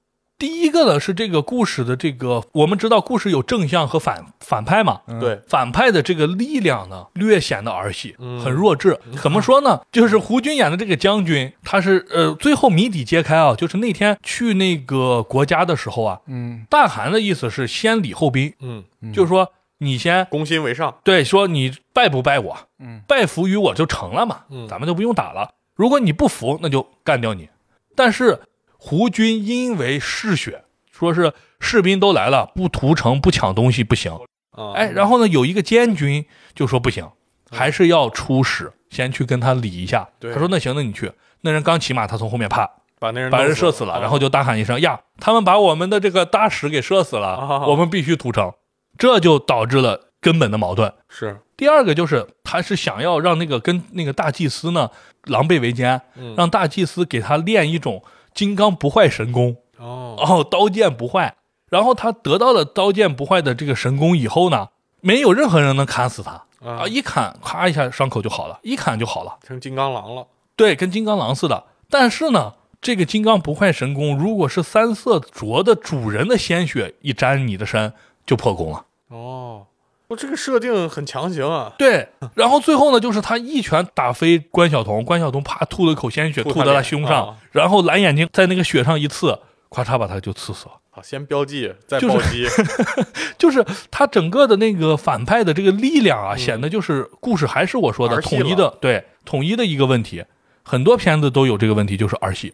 第一个呢是这个故事的这个，我们知道故事有正向和反反派嘛，对，反派的这个力量呢，略显得儿戏，嗯。很弱智。怎么说呢？就是胡军演的这个将军，他是呃，最后谜底揭开啊，就是那天去那个国家的时候啊，嗯。大汗的意思是先礼后兵，嗯，就是说你先攻心为上，对说你拜不拜我，嗯。拜服于我就成了嘛，嗯。咱们就不用打了。如果你不服，那就干掉你。但是胡军因为嗜血，说是士兵都来了，不屠城不抢东西不行。啊，哎，然后呢，有一个监军就说不行，还是要出使，先去跟他理一下。对。他说那行，那你去。那人刚骑马，他从后面啪把那人把人射死了，啊。然后就大喊一声呀，他们把我们的这个大使给射死了，啊。我们必须屠城，这就导致了根本的矛盾。是，第二个就是他是想要让那个跟那个大祭司呢狼狈为奸，嗯，让大祭司给他练一种金刚不坏神功，哦，哦，刀剑不坏。然后他得到了刀剑不坏的这个神功以后呢，没有任何人能砍死他啊！啊，一砍，咔一下伤口就好了，一砍就好了。成金刚狼了，对，跟金刚狼似的。但是呢，这个金刚不坏神功，如果是三色镯的主人的鲜血一沾你的身，就破功了。哦，我这个设定很强行啊，对，然后最后呢，就是他一拳打飞关晓彤，关晓彤啪吐了口鲜血，吐到他胸上，啊。然后蓝眼睛在那个血上一刺，咔嚓把他就刺死了。好，先标记，再就是暴击，就是他整个的那个反派的这个力量啊，显得就是故事还是我说的统一的，对统一的一个问题。很多片子都有这个问题，就是儿戏，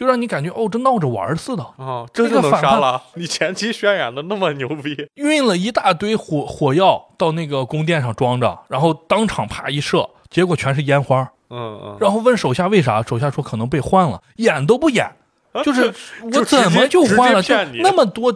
就让你感觉哦，这闹着玩似的，啊，这就能杀了？你前期渲染的那么牛逼，运了一大堆火火药到那个宫殿上装着，然后当场啪一射，结果全是烟花。嗯嗯，然后问手下为啥，手下说可能被换了，演都不演，啊就是我怎么就换了？就那么多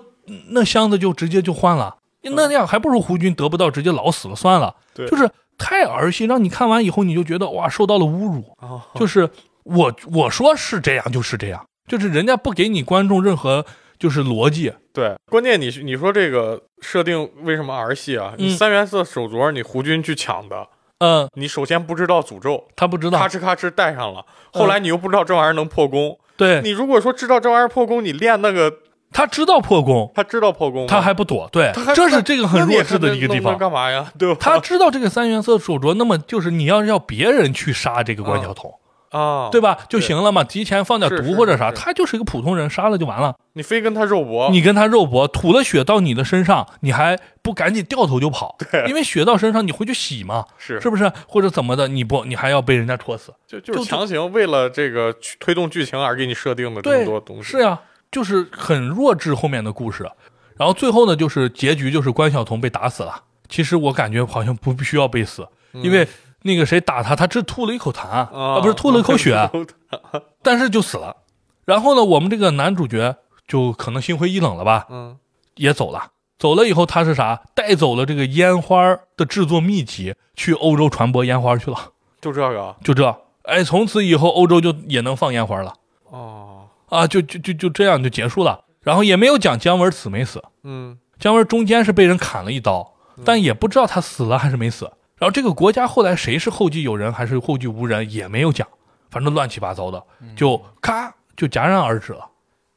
那箱子就直接就换了，那样还不如胡军得不到直接老死了算了。对就是太儿戏，让你看完以后你就觉得哇受到了侮辱。哦就是我我说是这样就是这样，就是人家不给你观众任何就是逻辑。对，关键你你说这个设定为什么儿戏啊？你嗯三原色手镯，你胡军去抢的，嗯，你首先不知道诅咒，他不知道咔，哧咔哧戴上了，后来你又不知道这玩意儿能破功。对你如果说知道这玩意儿破功，你练那个，他知道破功，他知道破功，他还不躲，对这是这个很弱智的一个地方。干嘛呀？对吧？他知道这个三原色手镯，那么就是你要要别人去杀这个关晓彤，啊，对吧？就行了嘛，提前放点毒或者啥，他就是一个普通人，杀了就完了。你非跟他肉搏，你跟他肉搏，吐了血到你的身上，你还不赶紧掉头就跑？对因为血到身上你回去洗嘛，是是不是？或者怎么的？你不，你还要被人家戳死？就就是就强行为了这个去推动剧情而给你设定的这么对多东，西。是呀、就是很弱智后面的故事。然后最后呢，就是结局就是关晓彤被打死了。其实我感觉好像不必需要被死，因为那个谁打他，他只吐了一口痰啊，不是吐了一口血，但是就死了。然后呢，我们这个男主角就可能心灰意冷了吧，嗯，也走了。走了以后，他是啥？带走了这个烟花的制作秘籍，去欧洲传播烟花去了。就这个就这，哎，从此以后欧洲就也能放烟花了哦，啊！就就就就这样就结束了。然后也没有讲姜文死没死，嗯姜文中间是被人砍了一刀，但也不知道他死了还是没死。然后这个国家后来谁是后继有人还是后继无人也没有讲，反正乱七八糟的，就咔就戛然而止了。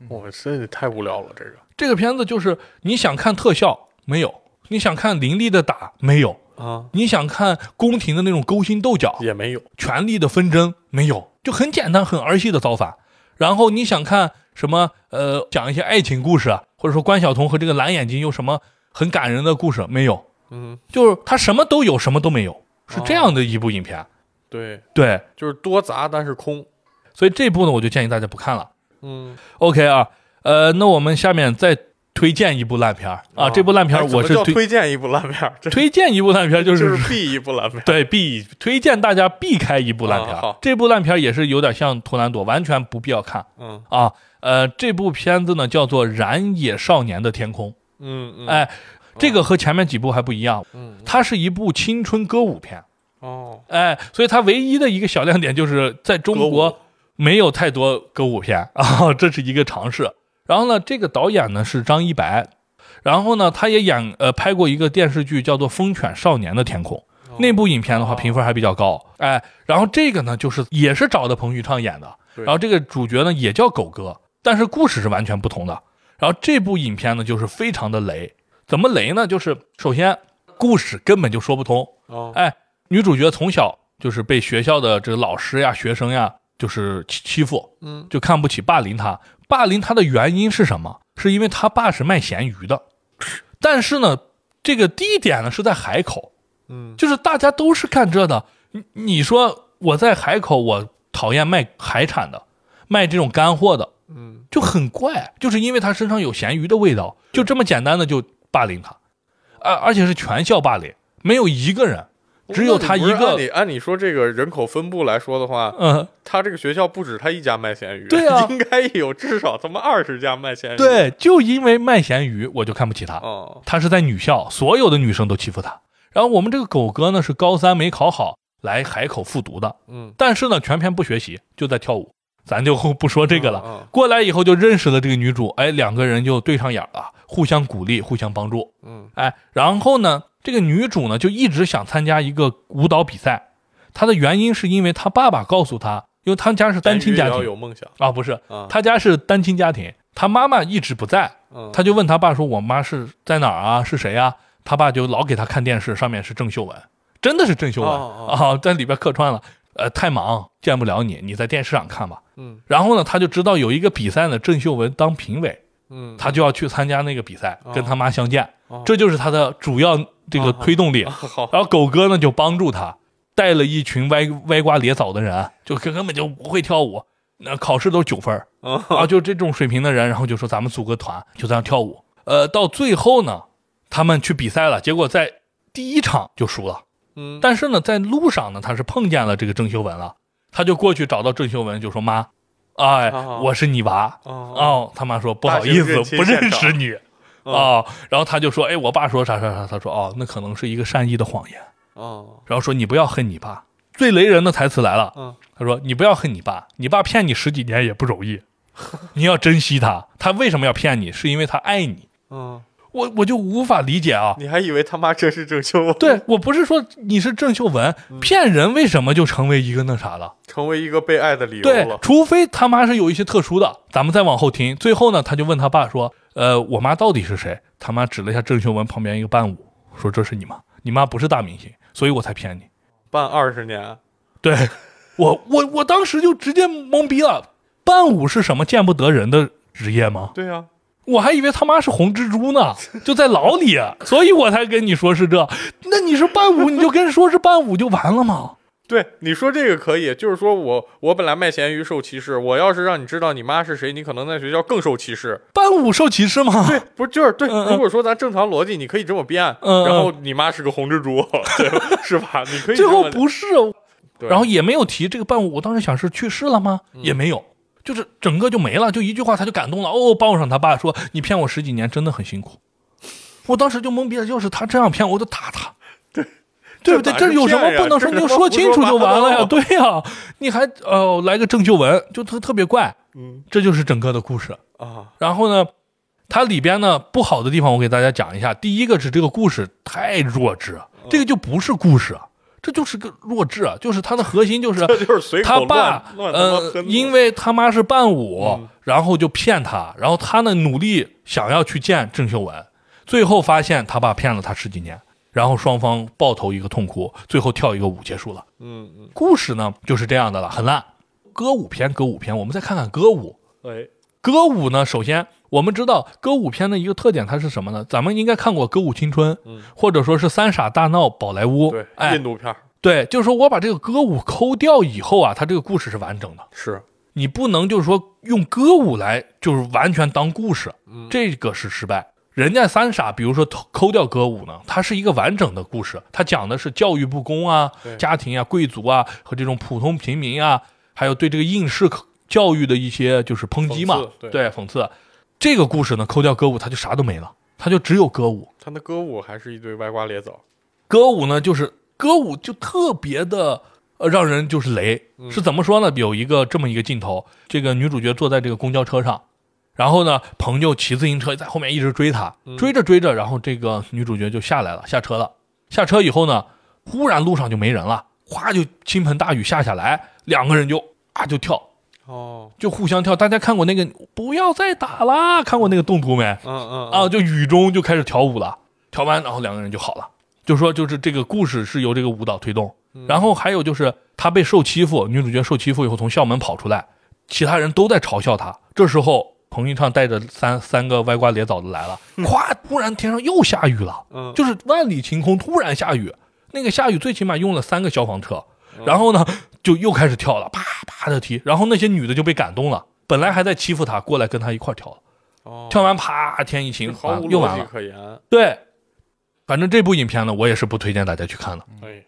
我这也太无聊了，这个这个片子就是你想看特效没有，你想看凌厉的打没有，啊你想看宫廷的那种勾心斗角、也没有，权力的纷争没有，就很简单、很儿戏的造反。然后你想看什么？呃，讲一些爱情故事啊，或者说关晓彤和这个蓝眼睛有什么很感人的故事没有？嗯，就是他什么都有，什么都没有，是这样的一部影片。对，对，就是多杂但是空，所以这部呢，我就建议大家不看了。嗯。OK 啊，呃，那我们下面再推荐一部烂片儿。啊，这部烂片儿我是推推荐一部烂片儿，推荐一部烂片儿，就 就是是必一部烂片儿，对避推荐大家避开一部烂片儿。这部烂片儿也是有点像《图兰朵》，完全不必要看。嗯。啊。呃，这部片子呢叫做《燃野少年的天空》，嗯嗯，哎，这个和前面几部还不一样，嗯它是一部青春歌舞片。哦，哎，所以它唯一的一个小亮点就是在中国没有太多歌舞片 啊，这是一个尝试。然后呢，这个导演呢是张一白，然后呢，他也演呃拍过一个电视剧叫做《疯犬少年的天空》，那部影片的话哦评分还比较高。哎，然后这个呢就是也是找的彭昱畅演的，然后这个主角呢也叫狗哥，但是故事是完全不同的。然后这部影片呢就是非常的雷，怎么雷呢？就是首先故事根本就说不通，哦，哎，女主角从小就是被学校的这个老师呀、学生呀，就是欺欺负，嗯就看不起、霸凌她。霸凌她的原因是什么？是因为她爸是卖咸鱼的，但是呢，这个地点呢是在海口，嗯就是大家都是干这的。你你说我在海口，我讨厌卖海产的，卖这种干货的，嗯，就很怪，就是因为他身上有咸鱼的味道，就这么简单的就霸凌他，而而且是全校霸凌，没有一个人，只有他一个，你按你说这个人口分布来说的话，嗯，他这个学校不止他一家卖咸鱼，对啊 应该有至少他妈二十家卖咸鱼。，对，就因为卖咸鱼，我就看不起他。哦，他是在女校，所有的女生都欺负他。然后我们这个狗哥呢是高三没考好，来海口复读的，嗯，但是呢全篇不学习，就在跳舞。咱就不说这个了。嗯过来以后就认识了这个女主，哎，两个人就对上眼了，互相鼓励，互相帮助。嗯哎，然后呢，这个女主呢就一直想参加一个舞蹈比赛，她的原因是因为她爸爸告诉她因为他家是单亲家庭有梦想啊，不是，啊，他家是单亲家庭，他妈妈一直不在，嗯他就问他爸说：“我妈是在哪儿啊？是谁啊？”他爸就老给他看电视，上面是郑秀文，真的是郑秀文、哦啊，在里边客串了。呃，太忙见不了你，你在电视上看吧。嗯然后呢，他就知道有一个比赛呢，郑秀文当评委，嗯，他就要去参加那个比赛，哦跟他妈相见，哦这就是他的主要这个推动力。好然后狗哥呢就帮助他，带了一群歪歪瓜裂枣的人，就根根本就不会跳舞，那考试都是九分啊，就这种水平的人，然后就说咱们组个团，就这样跳舞。呃，到最后呢，他们去比赛了，结果在第一场就输了。嗯但是呢，在路上呢，他是碰见了这个郑秀文了，他就过去找到郑秀文，就说妈，哎，哦我是你娃。哦哦，他妈说不好意思不认识你哦哦。然后他就说，哎，我爸说啥啥啥，他说哦，那可能是一个善意的谎言。哦然后说你不要恨你爸。最雷人的台词来了，嗯他说你不要恨你爸，你爸骗你十几年也不容易，你要珍惜他。他为什么要骗你？是因为他爱你。嗯，我我就无法理解啊。你还以为他妈真是郑秀文？对我不是说你是郑秀文嗯骗人，为什么就成为一个那啥了？成为一个被爱的理由对了，。除非他妈是有一些特殊的，咱们再往后听。最后呢，他就问他爸说：“呃，我妈到底是谁？”他妈指了一下郑秀文旁边一个伴舞，说：“这是你妈，你妈不是大明星，所以我才骗你。办二十年，”对我，我我当时就直接懵逼了。伴舞是什么见不得人的职业吗？对呀，我还以为他妈是红蜘蛛呢，就在牢里，所以我才跟你说是这。那你是伴舞，你就跟说是伴舞就完了吗？对，你说这个可以，就是说我我本来卖咸鱼受歧视，我要是让你知道你妈是谁，你可能在学校更受歧视。伴舞受歧视吗？对，不是就是对。如果说咱正常逻辑，你可以这么编，然后你妈是个红蜘蛛，对是吧？你可以最后不是，然后也没有提这个伴舞。我当时想是去世了吗？嗯也没有，就是整个就没了，就一句话他就感动了。哦，抱上他爸说：“你骗我十几年，真的很辛苦。”我当时就懵逼了，要是他这样骗我，我就打他。对。对不对？这有什么不能说？你就说清楚就完了呀！对呀，你还哦来个郑秀文，就特特别怪。嗯这就是整个的故事。啊，然后呢，它里边呢不好的地方，我给大家讲一下。第一个是这个故事太弱智，这个就不是故事，这就是个弱智，就是他的核心就是 这就是随口他爸呃，因为他妈是伴舞，嗯然后就骗他，然后他呢努力想要去见郑秀文，最后发现他爸骗了他十几年，然后双方抱头一个痛哭，最后跳一个舞结束了。嗯嗯，故事呢就是这样的了，很烂。歌舞片，歌舞片，我们再看看歌舞。哎，歌舞呢，首先我们知道歌舞片的一个特点，它是什么呢？咱们应该看过《歌舞青春》，嗯或者说是《三傻大闹宝莱坞》。对，哎印，度片儿对，就是说我把这个歌舞抠掉以后啊，它这个故事是完整的。是，你不能就是说用歌舞来就是完全当故事，嗯这个是失败。人家三傻，比如说抠抠掉歌舞呢，它是一个完整的故事，它讲的是教育不公啊、家庭啊、贵族啊和这种普通平民啊，还有对这个应试教育的一些就是抨击嘛讽，对对讽刺。这个故事呢，抠掉歌舞，他就啥都没了，他就只有歌舞。他的歌舞还是一堆歪瓜裂枣。歌舞呢，就是歌舞就特别的呃让人就是雷，是怎么说呢？有一个这么一个镜头，这个女主角坐在这个公交车上，然后呢，朋友骑自行车在后面一直追她，追着追着，然后这个女主角就下来了，下车了。下车以后呢，忽然路上就没人了，哗就倾盆大雨下下来，两个人就啊就跳，哦，就互相跳。大家看过那个不要再打啦？看过那个动图没？嗯嗯啊，，就雨中就开始跳舞了，跳完然后两个人就好了。就说就是这个故事是由这个舞蹈推动，然后还有就是他被受欺负，女主角受欺负以后从校门跑出来，其他人都在嘲笑他。这时候彭昱畅带着三三个歪瓜裂枣的来了，咵，突然天上又下雨了，嗯就是万里晴空，突然下雨。那个下雨最起码用了三个消防车，然后呢就又开始跳了，啪啪的踢，然后那些女的就被感动了，本来还在欺负他，过来跟他一块跳了，哦，跳完啪天一晴，又完了。可言。对，反正这部影片呢，我也是不推荐大家去看的。哎，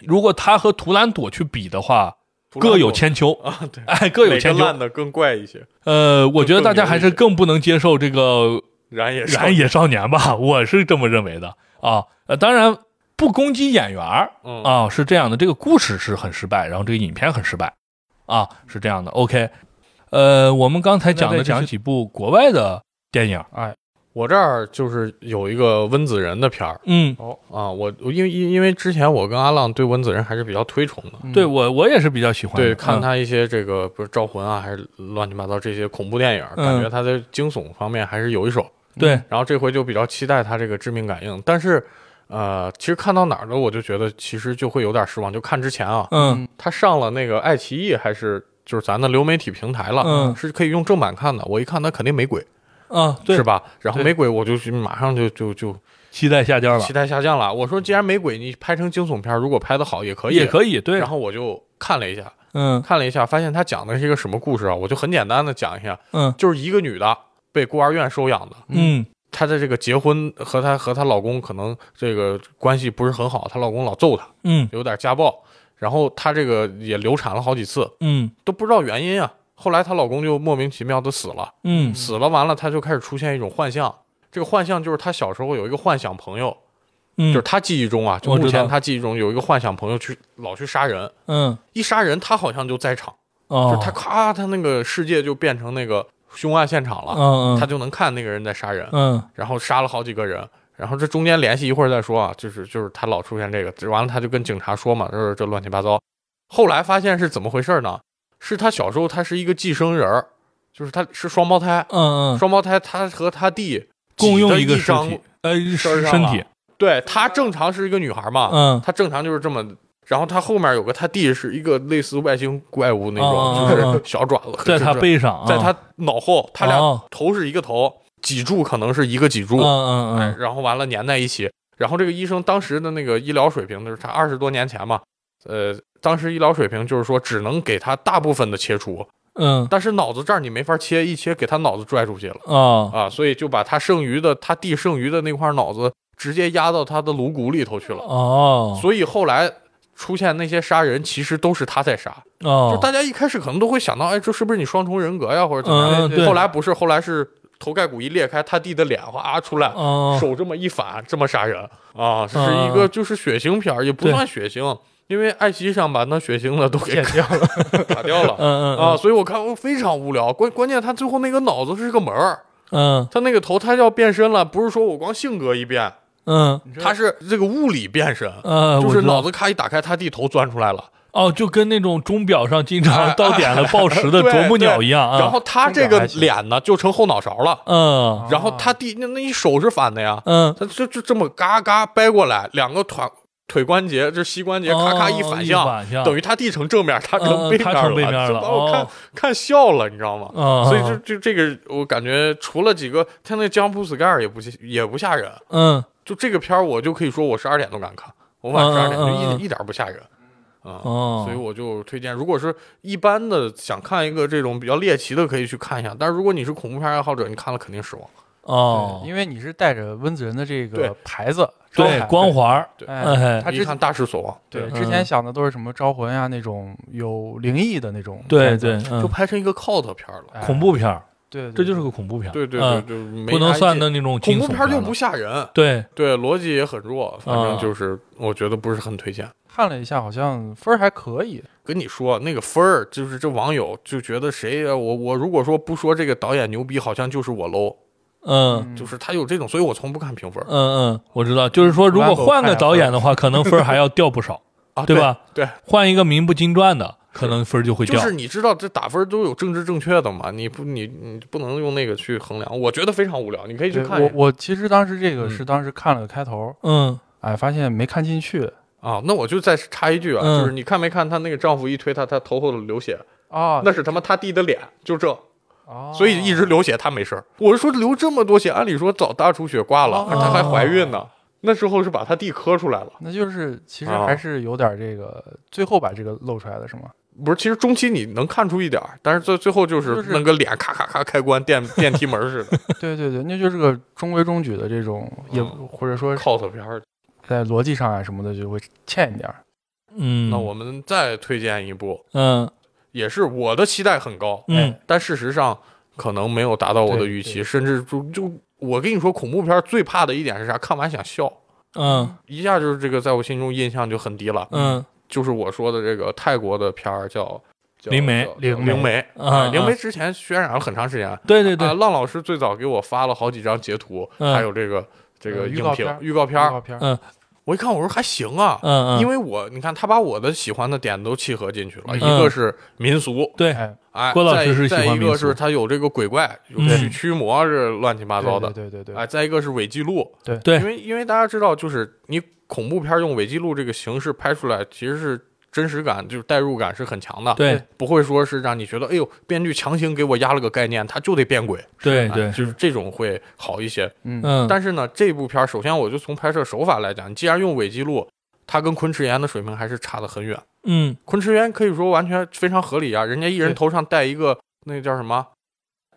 如果他和《图兰朵》去比的话，各有千秋，啊，对，哎，各有千秋。烂的更怪一些。呃，我觉得大家还是更更不能接受这个燃野《燃野少年》吧，我是这么认为的啊。呃，当然不攻击演员儿。嗯。啊，是这样的，这个故事是很失败，然后这个影片很失败。啊，是这样的。OK，呃，我们刚才讲的讲几部国外的电影，哎，我这儿就是有一个温子仁的片儿。嗯，哦啊，我我因为因因为之前我跟阿浪对温子仁还是比较推崇的，嗯。对我我也是比较喜欢的。对，看嗯他一些这个不是招魂啊，还是乱七八糟这些恐怖电影，嗯。感觉他在惊悚方面还是有一手。对，然后这回就比较期待他这个致命感应，但是呃，其实看到哪儿了，我就觉得其实就会有点失望。就看之前啊，嗯他上了那个爱奇艺还是就是咱的流媒体平台了，嗯是可以用正版看的。我一看他肯定没鬼，啊，对是？吧？然后没鬼，我就去马上就就就期待下降了期，待下降了。我说既然没鬼，你拍成惊悚片，如果拍得好也可以，也可以，对然，后我就看了一下，嗯看了一下，发现他讲的是一个什么故事啊？我就很简单的讲一下，嗯就是一个女的被孤儿院收养的，嗯她的这个结婚和她和她老公可能这个关系不是很好，她老公老揍她，嗯。有点家暴，然后她这个也流产了好几次，嗯。都不知道原因啊。后来她老公就莫名其妙的死了，嗯。死了完了，她就开始出现一种幻象。这个幻象就是她小时候有一个幻想朋友，嗯，就是她记忆中啊，就目前她记忆中有一个幻想朋友去老去杀人，嗯。一杀人她好像就在场，哦，就是她咔，她那个世界就变成那个凶案现场了，嗯嗯他就能看那个人在杀人，嗯然后杀了好几个人。然后这中间联系一会儿再说啊，就是就是他老出现这个，完了他就跟警察说嘛，就是这乱七八糟。后来发现是怎么回事呢？是他小时候他是一个寄生人儿，就是他是双胞胎，嗯嗯，双胞胎他和他弟共用的一个身体，呃，身身体，对他正常是一个女孩嘛，嗯他正常就是这么，然后他后面有个他弟是一个类似外星怪物那种，就是嗯小爪子，在他背上，在他脑后，他俩哦头是一个头，脊柱可能是一个脊柱，嗯嗯哎，嗯。然后完了粘在一起。然后这个医生当时的那个医疗水平，就是他二十多年前嘛，呃，当时医疗水平就是说只能给他大部分的切除，嗯。但是脑子这儿你没法切，一切给他脑子拽出去了。哦啊，所以就把他剩余的他弟剩余的那块脑子直接压到他的颅骨里头去了。哦。所以后来出现那些杀人，其实都是他在杀。哦，就大家一开始可能都会想到，哎，这是不是你双重人格呀，或者怎么样？嗯对后来不是，后来是头盖骨一裂开，他弟的脸哗出来，哦手这么一反，这么杀人啊，是嗯一个就是血腥片儿，也不算血腥，因为爱奇艺上把那血腥的都给剪掉了。打掉了。嗯嗯啊，所以我看我非常无聊。关关键他最后那个脑子是个门儿，嗯他那个头他要变身了，不是说我光性格一变，嗯。他是这个物理变身，呃，就是脑子咔一打开，他弟头钻出来了。哦，就跟那种钟表上经常哎到点了报时的 啄木鸟一样啊。然后他这个脸呢就成后脑勺了，嗯。然后他弟那那一手是反的呀，嗯，他就就这么嘎嘎掰过来，两个腿腿关节这膝关节咔咔一哦反向，反向等于他弟成正面，他成嗯背面他成背面了把我看、哦。看笑了，你知道吗？嗯，所以就就这个，我感觉除了几个，他那江普斯盖尔也不也不吓人，嗯就这个片儿我就可以说我十二点都敢看，我晚上十二点就一、一点儿不吓人。啊、哦，所以我就推荐，如果是一般的想看一个这种比较猎奇的，可以去看一下。但是如果你是恐怖片爱好者，你看了肯定失望。哦，因为你是带着温子仁的这个牌子，对招牌光环儿，对他之一看大失所望，嗯对之前想的都是什么招魂呀那种有灵异的那种对片子对，嗯就拍成一个 cult 片了。哎恐怖片儿，对，对这就是个恐怖片儿，对对对，嗯就没不能算的那种惊悚恐怖片就不吓人，对，对逻辑也很弱，反正啊就是我觉得不是很推荐。看了一下，好像分儿还可以。跟你说那个分儿，就是这网友就觉得谁呀？我我如果说不说这个导演牛逼，好像就是我 low，嗯就是他有这种，所以我从不看评分嗯嗯，我知道，就是说如果换个导演的话，可能分儿还要掉不少，啊，对吧？对，换一个名不经传的，可能分就会掉。就是你知道这打分都有政治正确的嘛，你不你你不能用那个去衡量，我觉得非常无聊，你可以去看一下。我我其实当时这个嗯。是当时看了个开头，嗯。哎，发现没看进去。啊。那我就再插一句啊，嗯。就是你看没看她那个丈夫一推她，她头后的流血，啊，那是他妈她弟的脸，就这，哦所以一直流血，她没事儿。我是说流这么多血，按理说早大出血挂了，哦她还怀孕呢，那时候是把他弟磕出来了。那就是其实啊还是有点这个，最后把这个露出来的是吗？不是，其实中期你能看出一点儿，但是最最后就是就是那个脸咔咔咔开关电电梯门似的 对对对，那就是个中规中矩的这种，也嗯或者说 cos 片儿。在逻辑上啊什么的就会欠一点儿。嗯，那我们再推荐一部，嗯也是我的期待很高，嗯但事实上可能没有达到我的预期，对甚至就就我跟你说，恐怖片最怕的一点是啥？看完想笑，嗯。一下就是这个在我心中印象就很低了。嗯。就是我说的这个泰国的片儿叫叫灵媒灵灵媒。啊啊，灵啊媒之前渲染了很长时间。对对对。啊，，浪老师最早给我发了好几张截图，嗯。还有这个这个呃预影评告片预告片预告。片嗯我一看，我说还行啊，嗯嗯，因为我你看他把我的喜欢的点都契合进去了，嗯。一个是民俗，对，哎，哎，郭老再师是喜欢再一个是他有这个鬼怪，驱驱魔这乱七八糟的，对对对对哎，再一个是伪记录，对因为因为大家知道，就是你恐怖片用伪记录这个形式拍出来，其实是真实感，就是代入感是很强的，对。不会说是让你觉得，哎呦，编剧强行给我压了个概念，他就得变鬼，对对对，就是这种会好一些。嗯。嗯，但是呢，这部片儿首先我就从拍摄手法来讲，你既然用伪记录，它跟昆池岩的水平还是差得很远。嗯。昆池岩可以说完全非常合理啊，人家一人头上戴一个那个叫什么？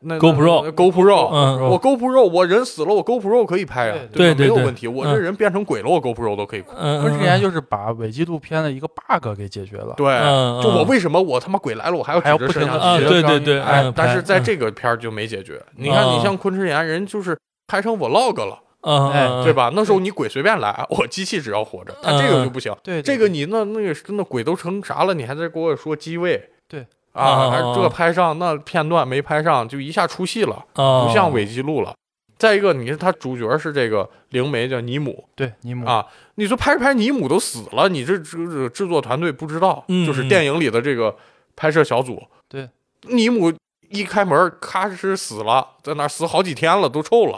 那 GoPro 那 GoPro，嗯我 GoPro，我人死了，我 GoPro 可以拍啊，对没有问题。我这嗯人变成鬼了，我 GoPro 都可以。嗯，昆池岩就是把伪纪录片的一个 bug 给解决了。对，嗯就我嗯为什么我他妈鬼来了，我还要还要不停的？对对对，哎嗯，但是在这个片儿就没解决。你看，嗯你像昆池岩，人就是拍成 vlog 了，嗯，哎嗯对？吧？那时候你鬼随便来，我机器只要活着，但这个就不行。对，这个你那那个真的鬼都成啥了，你还在给我说机位？对啊，啊还这拍上那片段没拍上，就一下出戏了，哦不像伪记录了。再一个，你看他主角是这个灵媒叫尼姆对尼姆啊，你说拍着拍尼姆都死了，你这这这制作团队不知道，嗯就是电影里的这个拍摄小组，对，尼姆一开门咔哧死了，在那儿死好几天了，都臭了。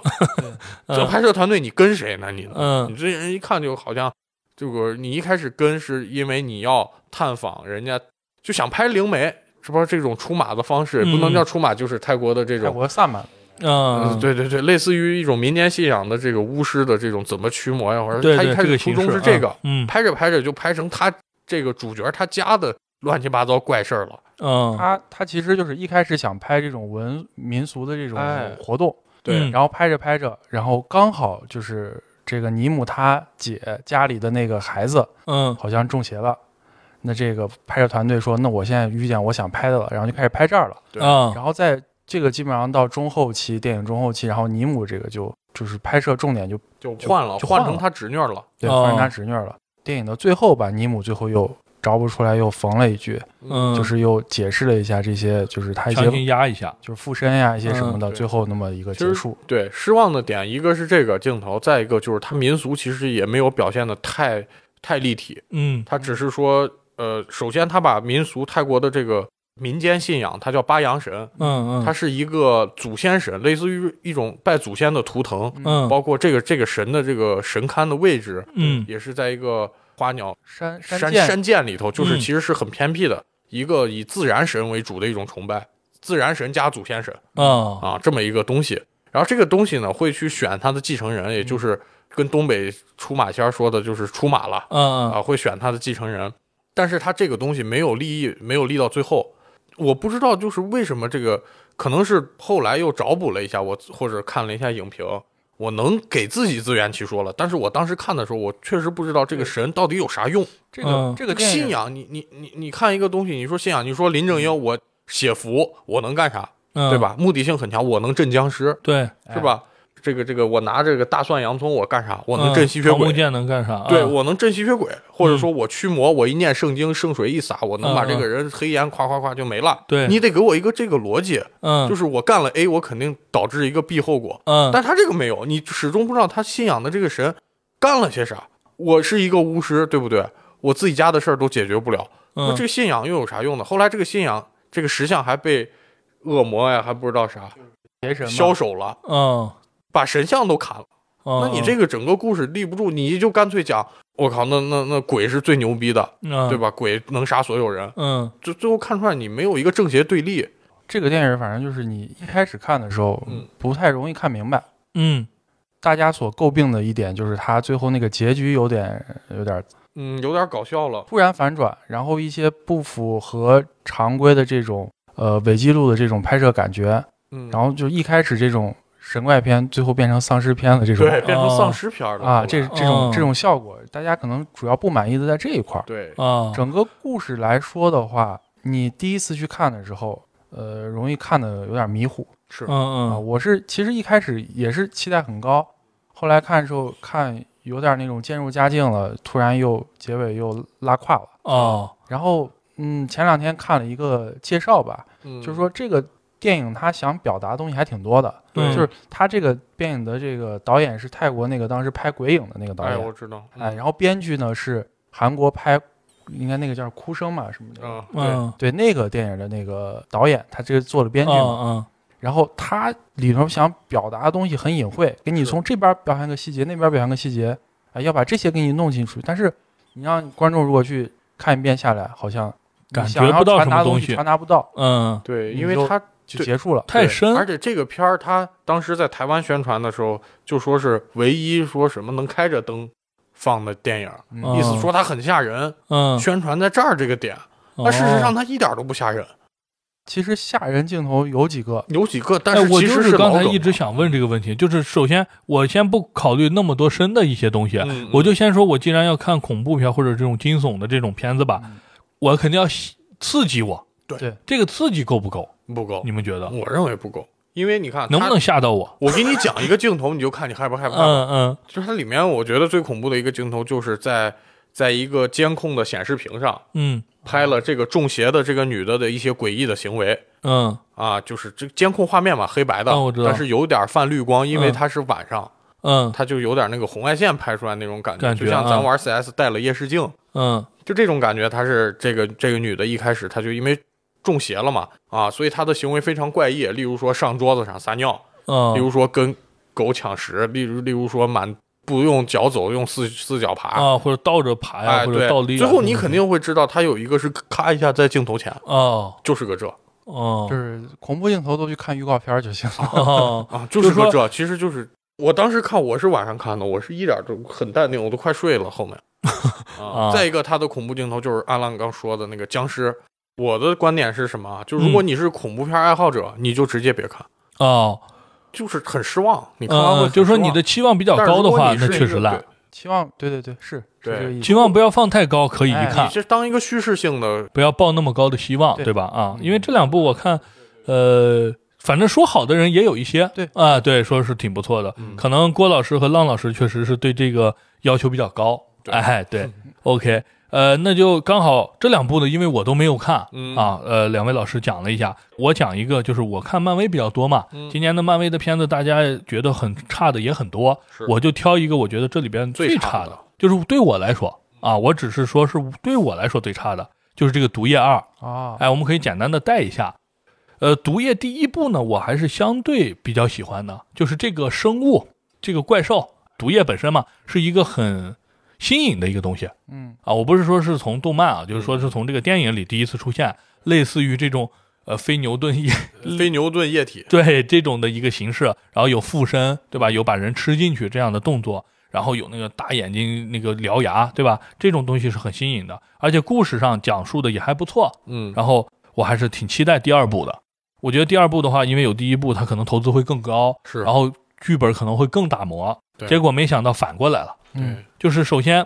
这嗯拍摄团队你跟谁呢？你嗯你这人一看就好像，这个你一开始跟是因为你要探访人家，就想拍灵媒，是不是这种出马的方式？嗯不能叫出马，就是泰国的这泰种。国萨满，嗯，对对对，类似于一种民间信仰的这个巫师的这种怎么驱魔呀，或者他一开始初衷是这个，嗯拍着拍着就拍成他这个主角他家的乱七八糟怪事儿了。嗯，他他其实就是一开始想拍这种文民俗的这种哎活动，对嗯然后拍着拍着，然后刚好就是这个尼姆他姐家里的那个孩子嗯好像中邪了。那这个拍摄团队说：“那我现在遇见我想拍的了，然后就开始拍这儿了。对啊然后在这个基本上到中后期，电影中后期，然后尼姆这个就就是拍摄重点就就换了，就换了换成他侄女了。对哦换成他侄女了。电影的最后吧，尼姆最后又找不出来，又缝了一句，嗯，就是又解释了一下这些，就是他一些强行压一下，就是附身呀一些什么的，嗯对最后那么一个其实结束。对，失望的点一个是这个镜头，再一个就是他民俗其实也没有表现的太太立体，嗯他只是说，呃，首先他把民俗泰国的这个民间信仰，它叫八阳神，嗯嗯，它是一个祖先神，类似于一种拜祖先的图腾，嗯包括这个这个神的这个神龛的位置，嗯也是在一个花鸟山山涧山涧里头，就是嗯其实是很偏僻的一个以自然神为主的一种崇拜，自然神加祖先神。啊啊，这么一个东西。然后这个东西呢，会去选他的继承人，也就是跟东北出马仙儿说的，就是出马了嗯啊，会选他的继承人。但是他这个东西没有立意，没有立到最后。我不知道就是为什么这个，可能是后来又找补了一下，我或者看了一下影评，我能给自己自圆其说了。但是我当时看的时候，我确实不知道这个神到底有啥用。这个、嗯这个信仰，你你你你看一个东西，你说信仰，你说林正英，我写符，我能干啥？嗯，对？吧？目的性很强，我能镇僵尸，对，哎是吧？这个这个，我拿这个大蒜洋葱，我干啥？我能镇吸血鬼。桃木剑能干啥？对，啊我能镇吸血鬼，或者说我驱魔，我一念圣经，圣水一洒，我能把嗯这个人黑烟夸夸夸就没了。对你得给我一个这个逻辑，嗯就是我干了 A，我肯定导致一个 B 后果。嗯，但他这个没有，你始终不知道他信仰的这个神干了些啥。我是一个巫师，对不对？我自己家的事儿都解决不了，那嗯这个信仰又有啥用呢？后来这个信仰，这个石像还被恶魔呀，还不知道啥邪神嘛销手了，嗯，把神像都砍了。那那你这个整个故事立不住，你就干脆讲，我靠，那那那鬼是最牛逼的，嗯对？吧？鬼能杀所有人，嗯就最后看出来你没有一个正邪对立。这个电影，反正就是你一开始看的时候，嗯不太容易看明白。嗯大家所诟病的一点就是他最后那个结局有点有点嗯，有点搞笑了。突然反转，然后一些不符合常规的这种呃伪纪录的这种拍摄感觉，嗯，然后就一开始这种神怪片，最后变成丧尸片了这种对，变成丧尸片了啊，这这种哦这种效果，大家可能主要不满意的在这一块儿。对，啊，整个故事来说的话，你第一次去看的时候，呃，容易看的有点迷糊是嗯啊。嗯我是其实一开始也是期待很高，后来看的时候看有点那种渐入佳境了，突然又结尾又拉胯了。哦然后嗯，前两天看了一个介绍吧，嗯就是说这个电影他想表达的东西还挺多的。对。就是他这个电影的这个导演是泰国那个当时拍《鬼影》的那个导哎，演，我知道，哎，然后编剧呢是韩国拍，应该那个叫《哭声》嘛什么的，嗯，对，嗯。对那个电影的那个导演，他这个做了编剧嘛，嗯然后他里头想表达的东西很隐晦，给你从这边表现个细节，那边表现个细节，啊，要把这些给你弄清楚。但是你让观众如果去看一遍下来，好像感觉不到传达的东西什么东西。传达不到，嗯，对，因为他对就结束了。太深。而且这个片儿他当时在台湾宣传的时候就说是唯一说什么能开着灯放的电影，嗯意思说它很吓人，嗯，宣传在这儿这个点，哦。但事实上它一点都不吓人，其实吓人镜头有几个，有几个，但哎，是其实我就是刚才一直想问这个问题，就是首先我先不考虑那么多深的一些东西，嗯我就先说，我既然要看恐怖片或者这种惊悚的这种片子吧，嗯我肯定要喜刺激我。对。对这个刺激够不够？不够。你，们觉得？我认为不够，因为你看能不能吓到我？我给你讲一个镜头，你就看你害不害怕。嗯嗯。就是它里面我觉得最恐怖的一个镜头，就是在在一个监控的显示屏上嗯。拍了这个中邪的这个女的的一些诡异的行为嗯。啊，就是这监控画面嘛，黑白的，嗯我知道。但是有点泛绿光，因为嗯。它是晚上，嗯。它就有点那个红外线拍出来那种感觉，感觉就像啊咱玩 CS 带了夜视镜，嗯。就这种感觉。它是这个这个女的一开始她就因为中邪了嘛，啊，所以他的行为非常怪异，例如说上桌子上撒尿，例嗯如说跟狗抢食，例如例如说满不用脚走，用四四脚爬。啊，或者倒着爬呀，哎，或者倒立啊。最后你肯定会知道，他有一个是咔一下在镜头前，哦就是个这哦就是恐怖镜头都去看预告片儿就行了。哦啊，就是说个这，其实就是我当时看，我是晚上看的，我是一点都很淡定，我都快睡了后面。啊，啊再一个，他的恐怖镜头就是阿浪刚说的那个僵尸。我的观点是什么啊？就如果你是恐怖片爱好者，你就直接别看，哦，就是很失望。你看完会嗯，很失望就是说你的期望比较高的话，那确实烂。期望对对对是。期望不要放太高，可以一哎看你，是当一个叙事性的，不要抱那么高的希望，对对吧？啊，因为这两部我看，呃，反正说好的人也有一些，对啊，对，说是挺不错的。嗯可能郭老师和浪老师确实是对这个要求比较高，对哎，对，OK，呃，那就刚好这两部呢，因为我都没有看，嗯。啊，呃，两位老师讲了一下，我讲一个，就是我看漫威比较多嘛，嗯。今年的漫威的片子大家觉得很差的也很多，我就挑一个我觉得这里边最差的差的，就是对我来说啊，我只是说是对我来说最差的，就是这个《毒液二》。啊，哎，我们可以简单的带一下。呃，毒液第一部呢，我还是相对比较喜欢的，就是这个生物，这个怪兽，毒液本身嘛，是一个很新颖的一个东西嗯啊。我不是说是从动漫啊，就是说是从这个电影里第一次出现，类似于这种呃非牛顿液非牛顿液体，对这种的一个形式，然后有附身，对吧？有把人吃进去这样的动作，然后有那个大眼睛那个獠牙，对吧？这种东西是很新颖的，而且故事上讲述的也还不错。嗯，然后我还是挺期待第二部的。我觉得第二部的话，因为有第一部，它可能投资会更高，是，然后剧本可能会更打磨。对。结果没想到反过来了，嗯。对，就是首先，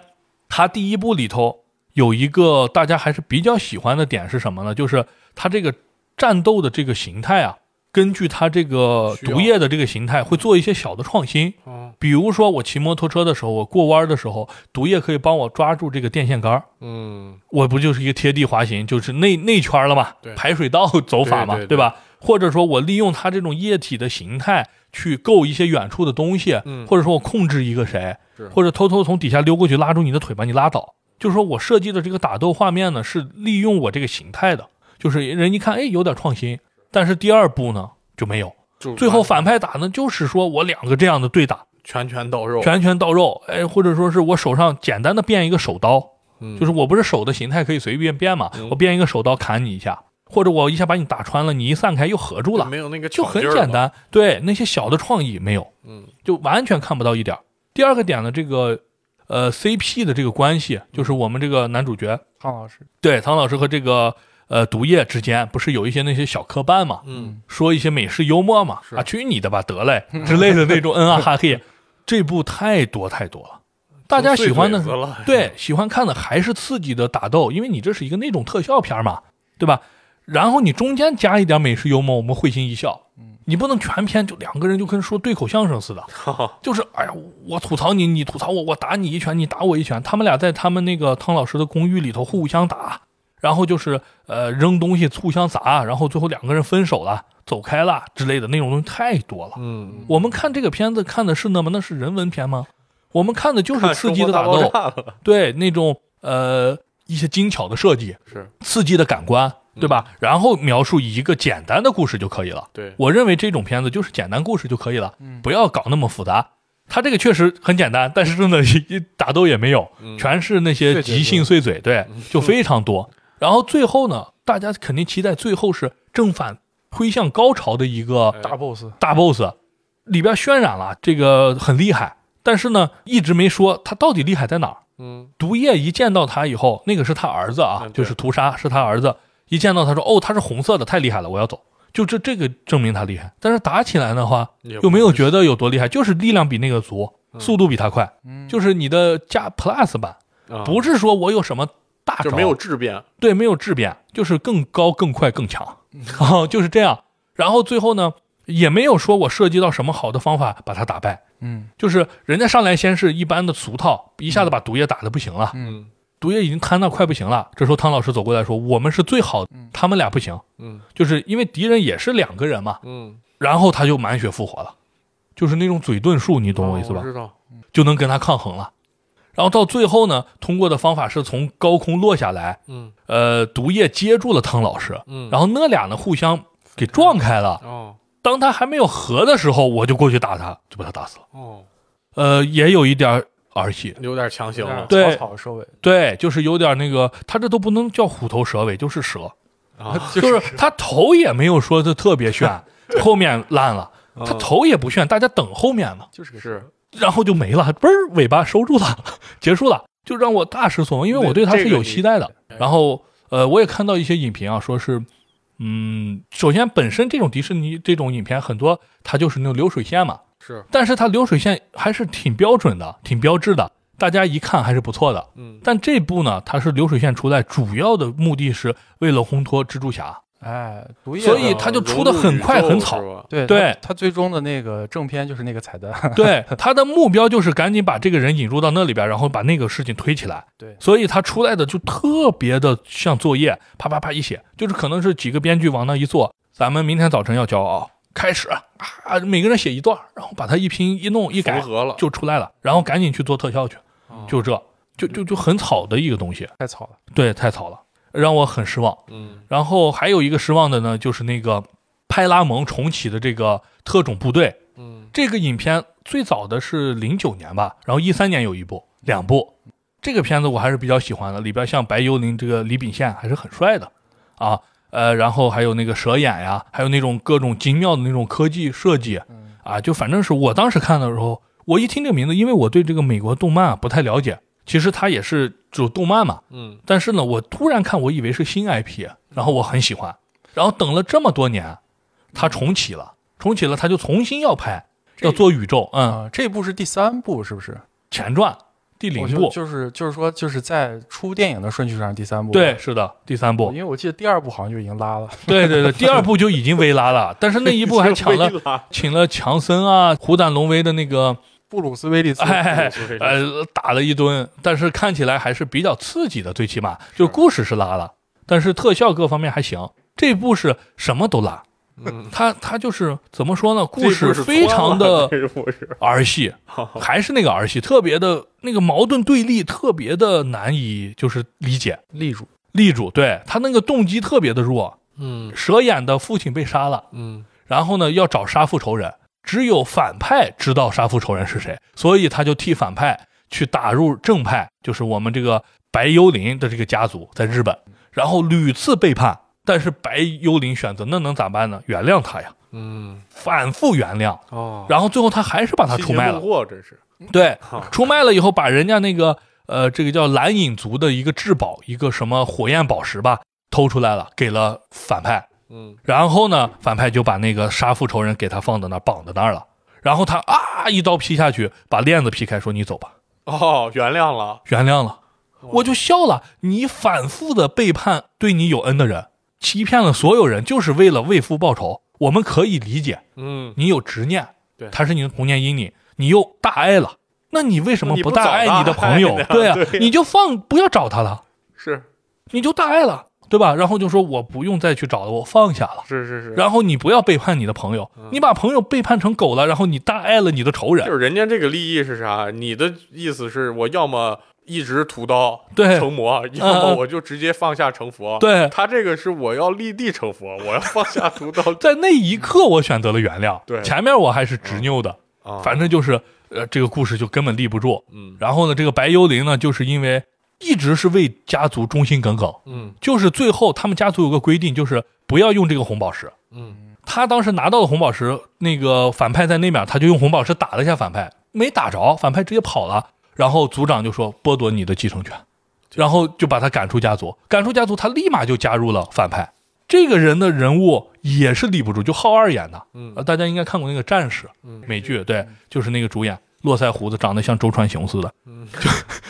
它第一部里头有一个大家还是比较喜欢的点是什么呢？就是它这个战斗的这个形态啊，根据它这个毒液的这个形态，会做一些小的创新。嗯比如说，我骑摩托车的时候，我过弯的时候，毒液可以帮我抓住这个电线杆，嗯，我不就是一个贴地滑行，就是内内圈了嘛对，排水道走法嘛，对对。对吧？或者说我利用它这种液体的形态去够一些远处的东西，嗯或者说我控制一个谁是，或者偷偷从底下溜过去拉住你的腿把你拉倒。就是说我设计的这个打斗画面呢，是利用我这个形态的，就是人一看，哎，有点创新。但是第二步呢就没有，最后反派打呢，就是说我两个这样的对打，拳拳到肉，拳拳到肉，哎，或者说是我手上简单的变一个手刀，嗯就是我不是手的形态可以随便变嘛，嗯我变一个手刀砍你一下，或者我一下把你打穿了，你一散开又合住了，没有那个就很简单。对，那些小的创意没有，嗯。就完全看不到一点儿。第二个点呢，这个呃 CP 的这个关系，就是我们这个男主角。汤老师，对唐老师和这个呃毒液之间，不是有一些那些小磕绊嘛，嗯，说一些美式幽默嘛，啊，去你的吧，得嘞之类的那种嗯啊哈嘿，这部太多太多了，大家喜欢的对，喜欢看的还是刺激的打斗，因为你这是一个那种特效片嘛，对吧？然后你中间加一点美式幽默，我们会心一笑。你不能全篇就两个人就跟说对口相声似的，就是哎呀，我吐槽你，你吐槽我，我打你一拳，你打我一拳。他们俩在他们那个汤老师的公寓里头互相打，然后就是呃扔东西互相砸，然后最后两个人分手了，走开了之类的那种东西太多了。嗯，我们看这个片子看的是那么那是人文片吗？我们看的就是刺激的打斗，对那种呃一些精巧的设计，是刺激的感官，对吧？然后描述一个简单的故事就可以了。对，我认为这种片子就是简单故事就可以了，嗯不要搞那么复杂。他这个确实很简单，但是真的一打斗也没有，嗯全是那些即兴碎嘴，对，就非常多。然后最后呢，大家肯定期待最后是正反推向高潮的一个哎大 boss，大 boss，里边渲染了这个很厉害，但是呢，一直没说他到底厉害在哪儿。嗯毒液一见到他以后，那个是他儿子啊嗯，就是屠杀是他儿子。一见到他说：“哦，他是红色的，太厉害了，我要走。”就这这个证明他厉害。但是打起来的话，也又没有觉得有多厉害，就是力量比那个足，嗯速度比他快，嗯，就是你的加 plus 版，啊不是说我有什么大招，就没有质变，对，没有质变，就是更高、更快、更强，然后，就是这样。然后最后呢，也没有说我涉及到什么好的方法把他打败，嗯就是人家上来先是一般的俗套，一下子把毒液打的不行了，嗯毒液已经瘫到快不行了。这时候汤老师走过来说：“我们是最好的。嗯，他们俩不行，嗯。就是因为敌人也是两个人嘛。嗯，”然后他就满血复活了，就是那种嘴遁术，你懂我意思吧？哦知道，就能跟他抗衡了。然后到最后呢，通过的方法是从高空落下来，嗯。呃，毒液接住了汤老师，嗯，然后那俩呢互相给撞开了。哦。当他还没有合的时候，我就过去打他，就把他打死了。哦，呃，也有一点儿戏，有点强行了对草草收尾，对，就是有点那个，他这都不能叫虎头蛇尾，就是蛇，啊，就是他头也没有说的特别炫，后面烂了，他嗯头也不炫，大家等后面呢，就是个是然后就没了，嘣儿尾巴收住了，结束了，就让我大失所望，因为我对他是有期待的。然后呃，我也看到一些影评啊，说是，嗯，首先本身这种迪士尼这种影片很多，它就是那种流水线嘛，是，但是它流水线还是挺标准的，挺标志的，大家一看还是不错的。嗯。但这部呢，它是流水线出来，主要的目的是为了烘托蜘蛛侠。哎，所以的他就出的很快很草对对。他他最终的那个正片就是那个彩蛋，对，他的目标就是赶紧把这个人引入到那里边，然后把那个事情推起来。对。所以他出来的就特别的像作业，啪啪啪一写，就是可能是几个编剧往那一坐，咱们明天早晨要交稿，开始啊，每个人写一段，然后把它一拼一弄一改就出来了，然后赶紧去做特效去，哦。就这，就就就很草的一个东西，太草了。对，太草了，让我很失望。嗯。然后还有一个失望的呢，就是那个派拉蒙重启的这个特种部队，嗯。这个影片最早的是零九年吧，然后一三年有一部，两部。这个片子我还是比较喜欢的，里边像白幽灵这个李秉宪还是很帅的。啊，呃，然后还有那个蛇眼呀，还有那种各种精妙的那种科技设计嗯啊，就反正是我当时看的时候，我一听这个名字，因为我对这个美国动漫啊不太了解，其实它也是就动漫嘛，嗯但是呢，我突然看，我以为是新 IP，然后我很喜欢，然后等了这么多年，它重启了，重启了，它就重新要拍，要做宇宙，嗯，啊，这部是第三部是不是？前传第我零部，就就是就是说就是在出电影的顺序上第三部。对，，是的，第三部因，为我记得第二部好像就已经拉了。对对对，第二部就已经微拉了，但是那一部还抢了，请了强森啊、虎胆龙威的那个，布鲁斯威利斯，哎布鲁斯威利斯呃，打了一顿，但是看起来还是比较刺激的，最起码就故事是拉了，但是特效各方面还行。这部是什么都拉，嗯，他他就是怎么说呢？故事非常的 儿戏，还是那个儿戏，特别的那个矛盾对立，特别的难以就是理解。立主。立主对他那个动机特别的弱，嗯蛇眼的父亲被杀了，嗯然后呢要找杀父仇人，只有反派知道杀父仇人是谁，所以他就替反派去打入正派，就是我们这个白幽灵的这个家族在日本，然后屡次背叛，但是白幽灵选择那能咋办呢？原谅他呀，嗯。反复原谅，哦，然后最后他还是把他出卖了。真是。对，出卖了以后，把人家那个呃，这个叫蓝影族的一个至宝，一个什么火焰宝石吧，偷出来了，给了反派。嗯。然后呢，反派就把那个杀父仇人给他放在那儿，绑在那儿了。然后他啊，一刀劈下去，把链子劈开，说：“你走吧，哦，原谅了，原谅了。”哦我就笑了。你反复的背叛对你有恩的人，欺骗了所有人，就是为了为父报仇。我们可以理解，嗯你有执念，对他是你的童年阴影，你又大爱了，那你为什么不大爱你的朋友？对啊，你就放不要找他了，是你就大爱了，对吧？然后就说我不用再去找了，我放下了。是是是，然后你不要背叛你的朋友，你把朋友背叛成狗了，然后你大爱了你的仇人就，是人家这个利益是啥？你的意思是我要么一直屠刀对。成魔，要么我就直接放下成佛。对。他这个是我要立地成佛，我要放下屠刀。在那一刻我选择了原谅，对。前面我还是执拗的，啊，反正就是呃这个故事就根本立不住。嗯。然后呢，这个白幽灵呢，就是因为一直是为家族忠心耿耿，嗯。就是最后他们家族有个规定，就是不要用这个红宝石。嗯。他当时拿到了红宝石，那个反派在那边，他就用红宝石打了一下反派，没打着，反派直接跑了。然后族长就说剥夺你的继承权，然后就把他赶出家族。赶出家族，他立马就加入了反派。这个人的人物也是立不住，就浩二演的，嗯。呃，大家应该看过那个《战士》嗯。美剧，对，就是那个主演络腮胡子，长得像周传雄似的，嗯。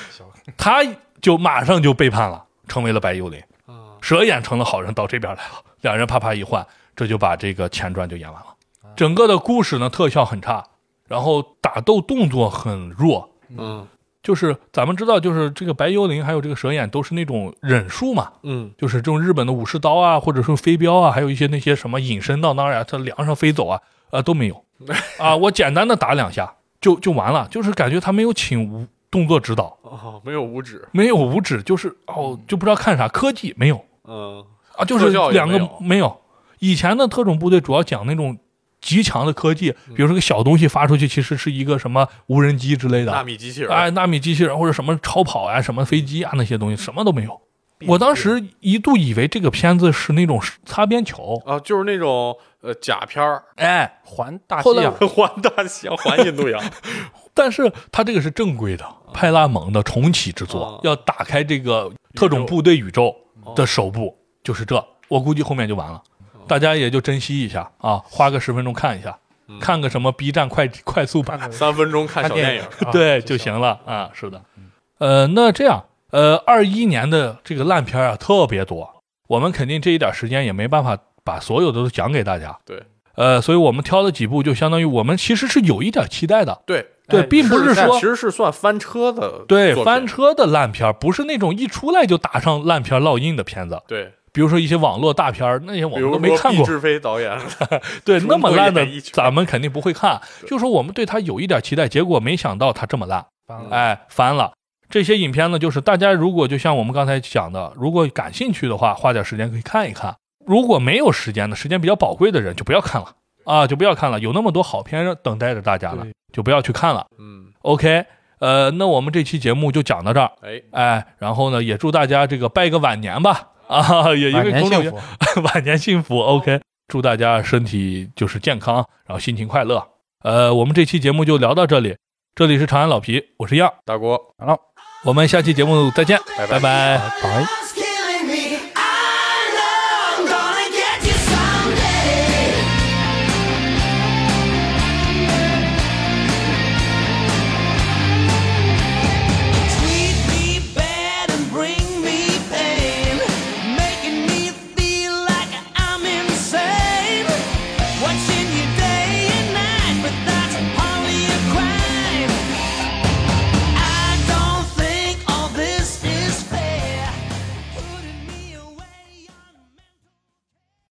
小 他就马上就背叛了，成为了白幽灵。啊。蛇眼成了好人，到这边来了，两人啪啪一换，这就把这个前传就演完了。整个的故事呢，特效很差，然后打斗动作很弱，嗯就是咱们知道，就是这个白幽灵还有这个蛇眼都是那种忍术嘛，嗯就是这种日本的武士刀啊，或者说飞镖啊，还有一些那些什么隐身到那儿呀，它梁上飞走啊，啊都没有，啊，我简单的打两下就就完了，就是感觉他没有请无动作指导，哦，没有五指，没有五指，就是哦就不知道看啥，科技没有。嗯啊，就是两个没有。以前的特种部队主要讲那种极强的科技，嗯比如说个小东西发出去，其实是一个什么无人机之类的纳，米机器人，哎，纳米机器人或者什么超跑啊、什么飞机啊那些东西，什么都没有。我当时一度以为这个片子是那种擦边球，啊，就是那种呃假片儿，哎，环大西洋，环大西洋，环印度洋，但是它这个是正规的派拉蒙的重启之作哦，要打开这个特种部队宇宙的首部，就是这。我估计后面就完了，大家也就珍惜一下啊，花个十分钟看一下，嗯。看个什么 B 站快快速版，三分钟看小电影，啊对就行。了啊。是的，呃，那这样，呃，二一年的这个烂片啊特别多，我们肯定这一点时间也没办法把所有的都讲给大家。对，呃，所以我们挑了几部，就相当于我们其实是有一点期待的，对对，哎并不是是说其实是算翻车的，对翻，车的烂片，不是那种一出来就打上烂片烙印的片子。对，比如说一些网络大片儿，那些我们比如说毕都没看过，志飞导演，对，那么烂的咱们肯定不会看。就说我们对他有一点期待，结果没想到他这么烂，哎，翻了。这些影片呢，就是大家如果就像我们刚才讲的，如果感兴趣的话，花点时间可以看一看。如果没有时间的，时间比较宝贵的人就不要看了啊，就不要看了。有那么多好片等待着大家呢，就不要去看了。嗯，OK，呃，那我们这期节目就讲到这儿。哎，哎，然后呢，也祝大家这个拜个晚年吧，啊，也因为公众幸福，晚年幸福，OK，祝大家身体就是健康，然后心情快乐。呃，我们这期节目就聊到这里，这里是长安老皮，我是样，大郭，好了，我们下期节目再见，拜拜。拜拜。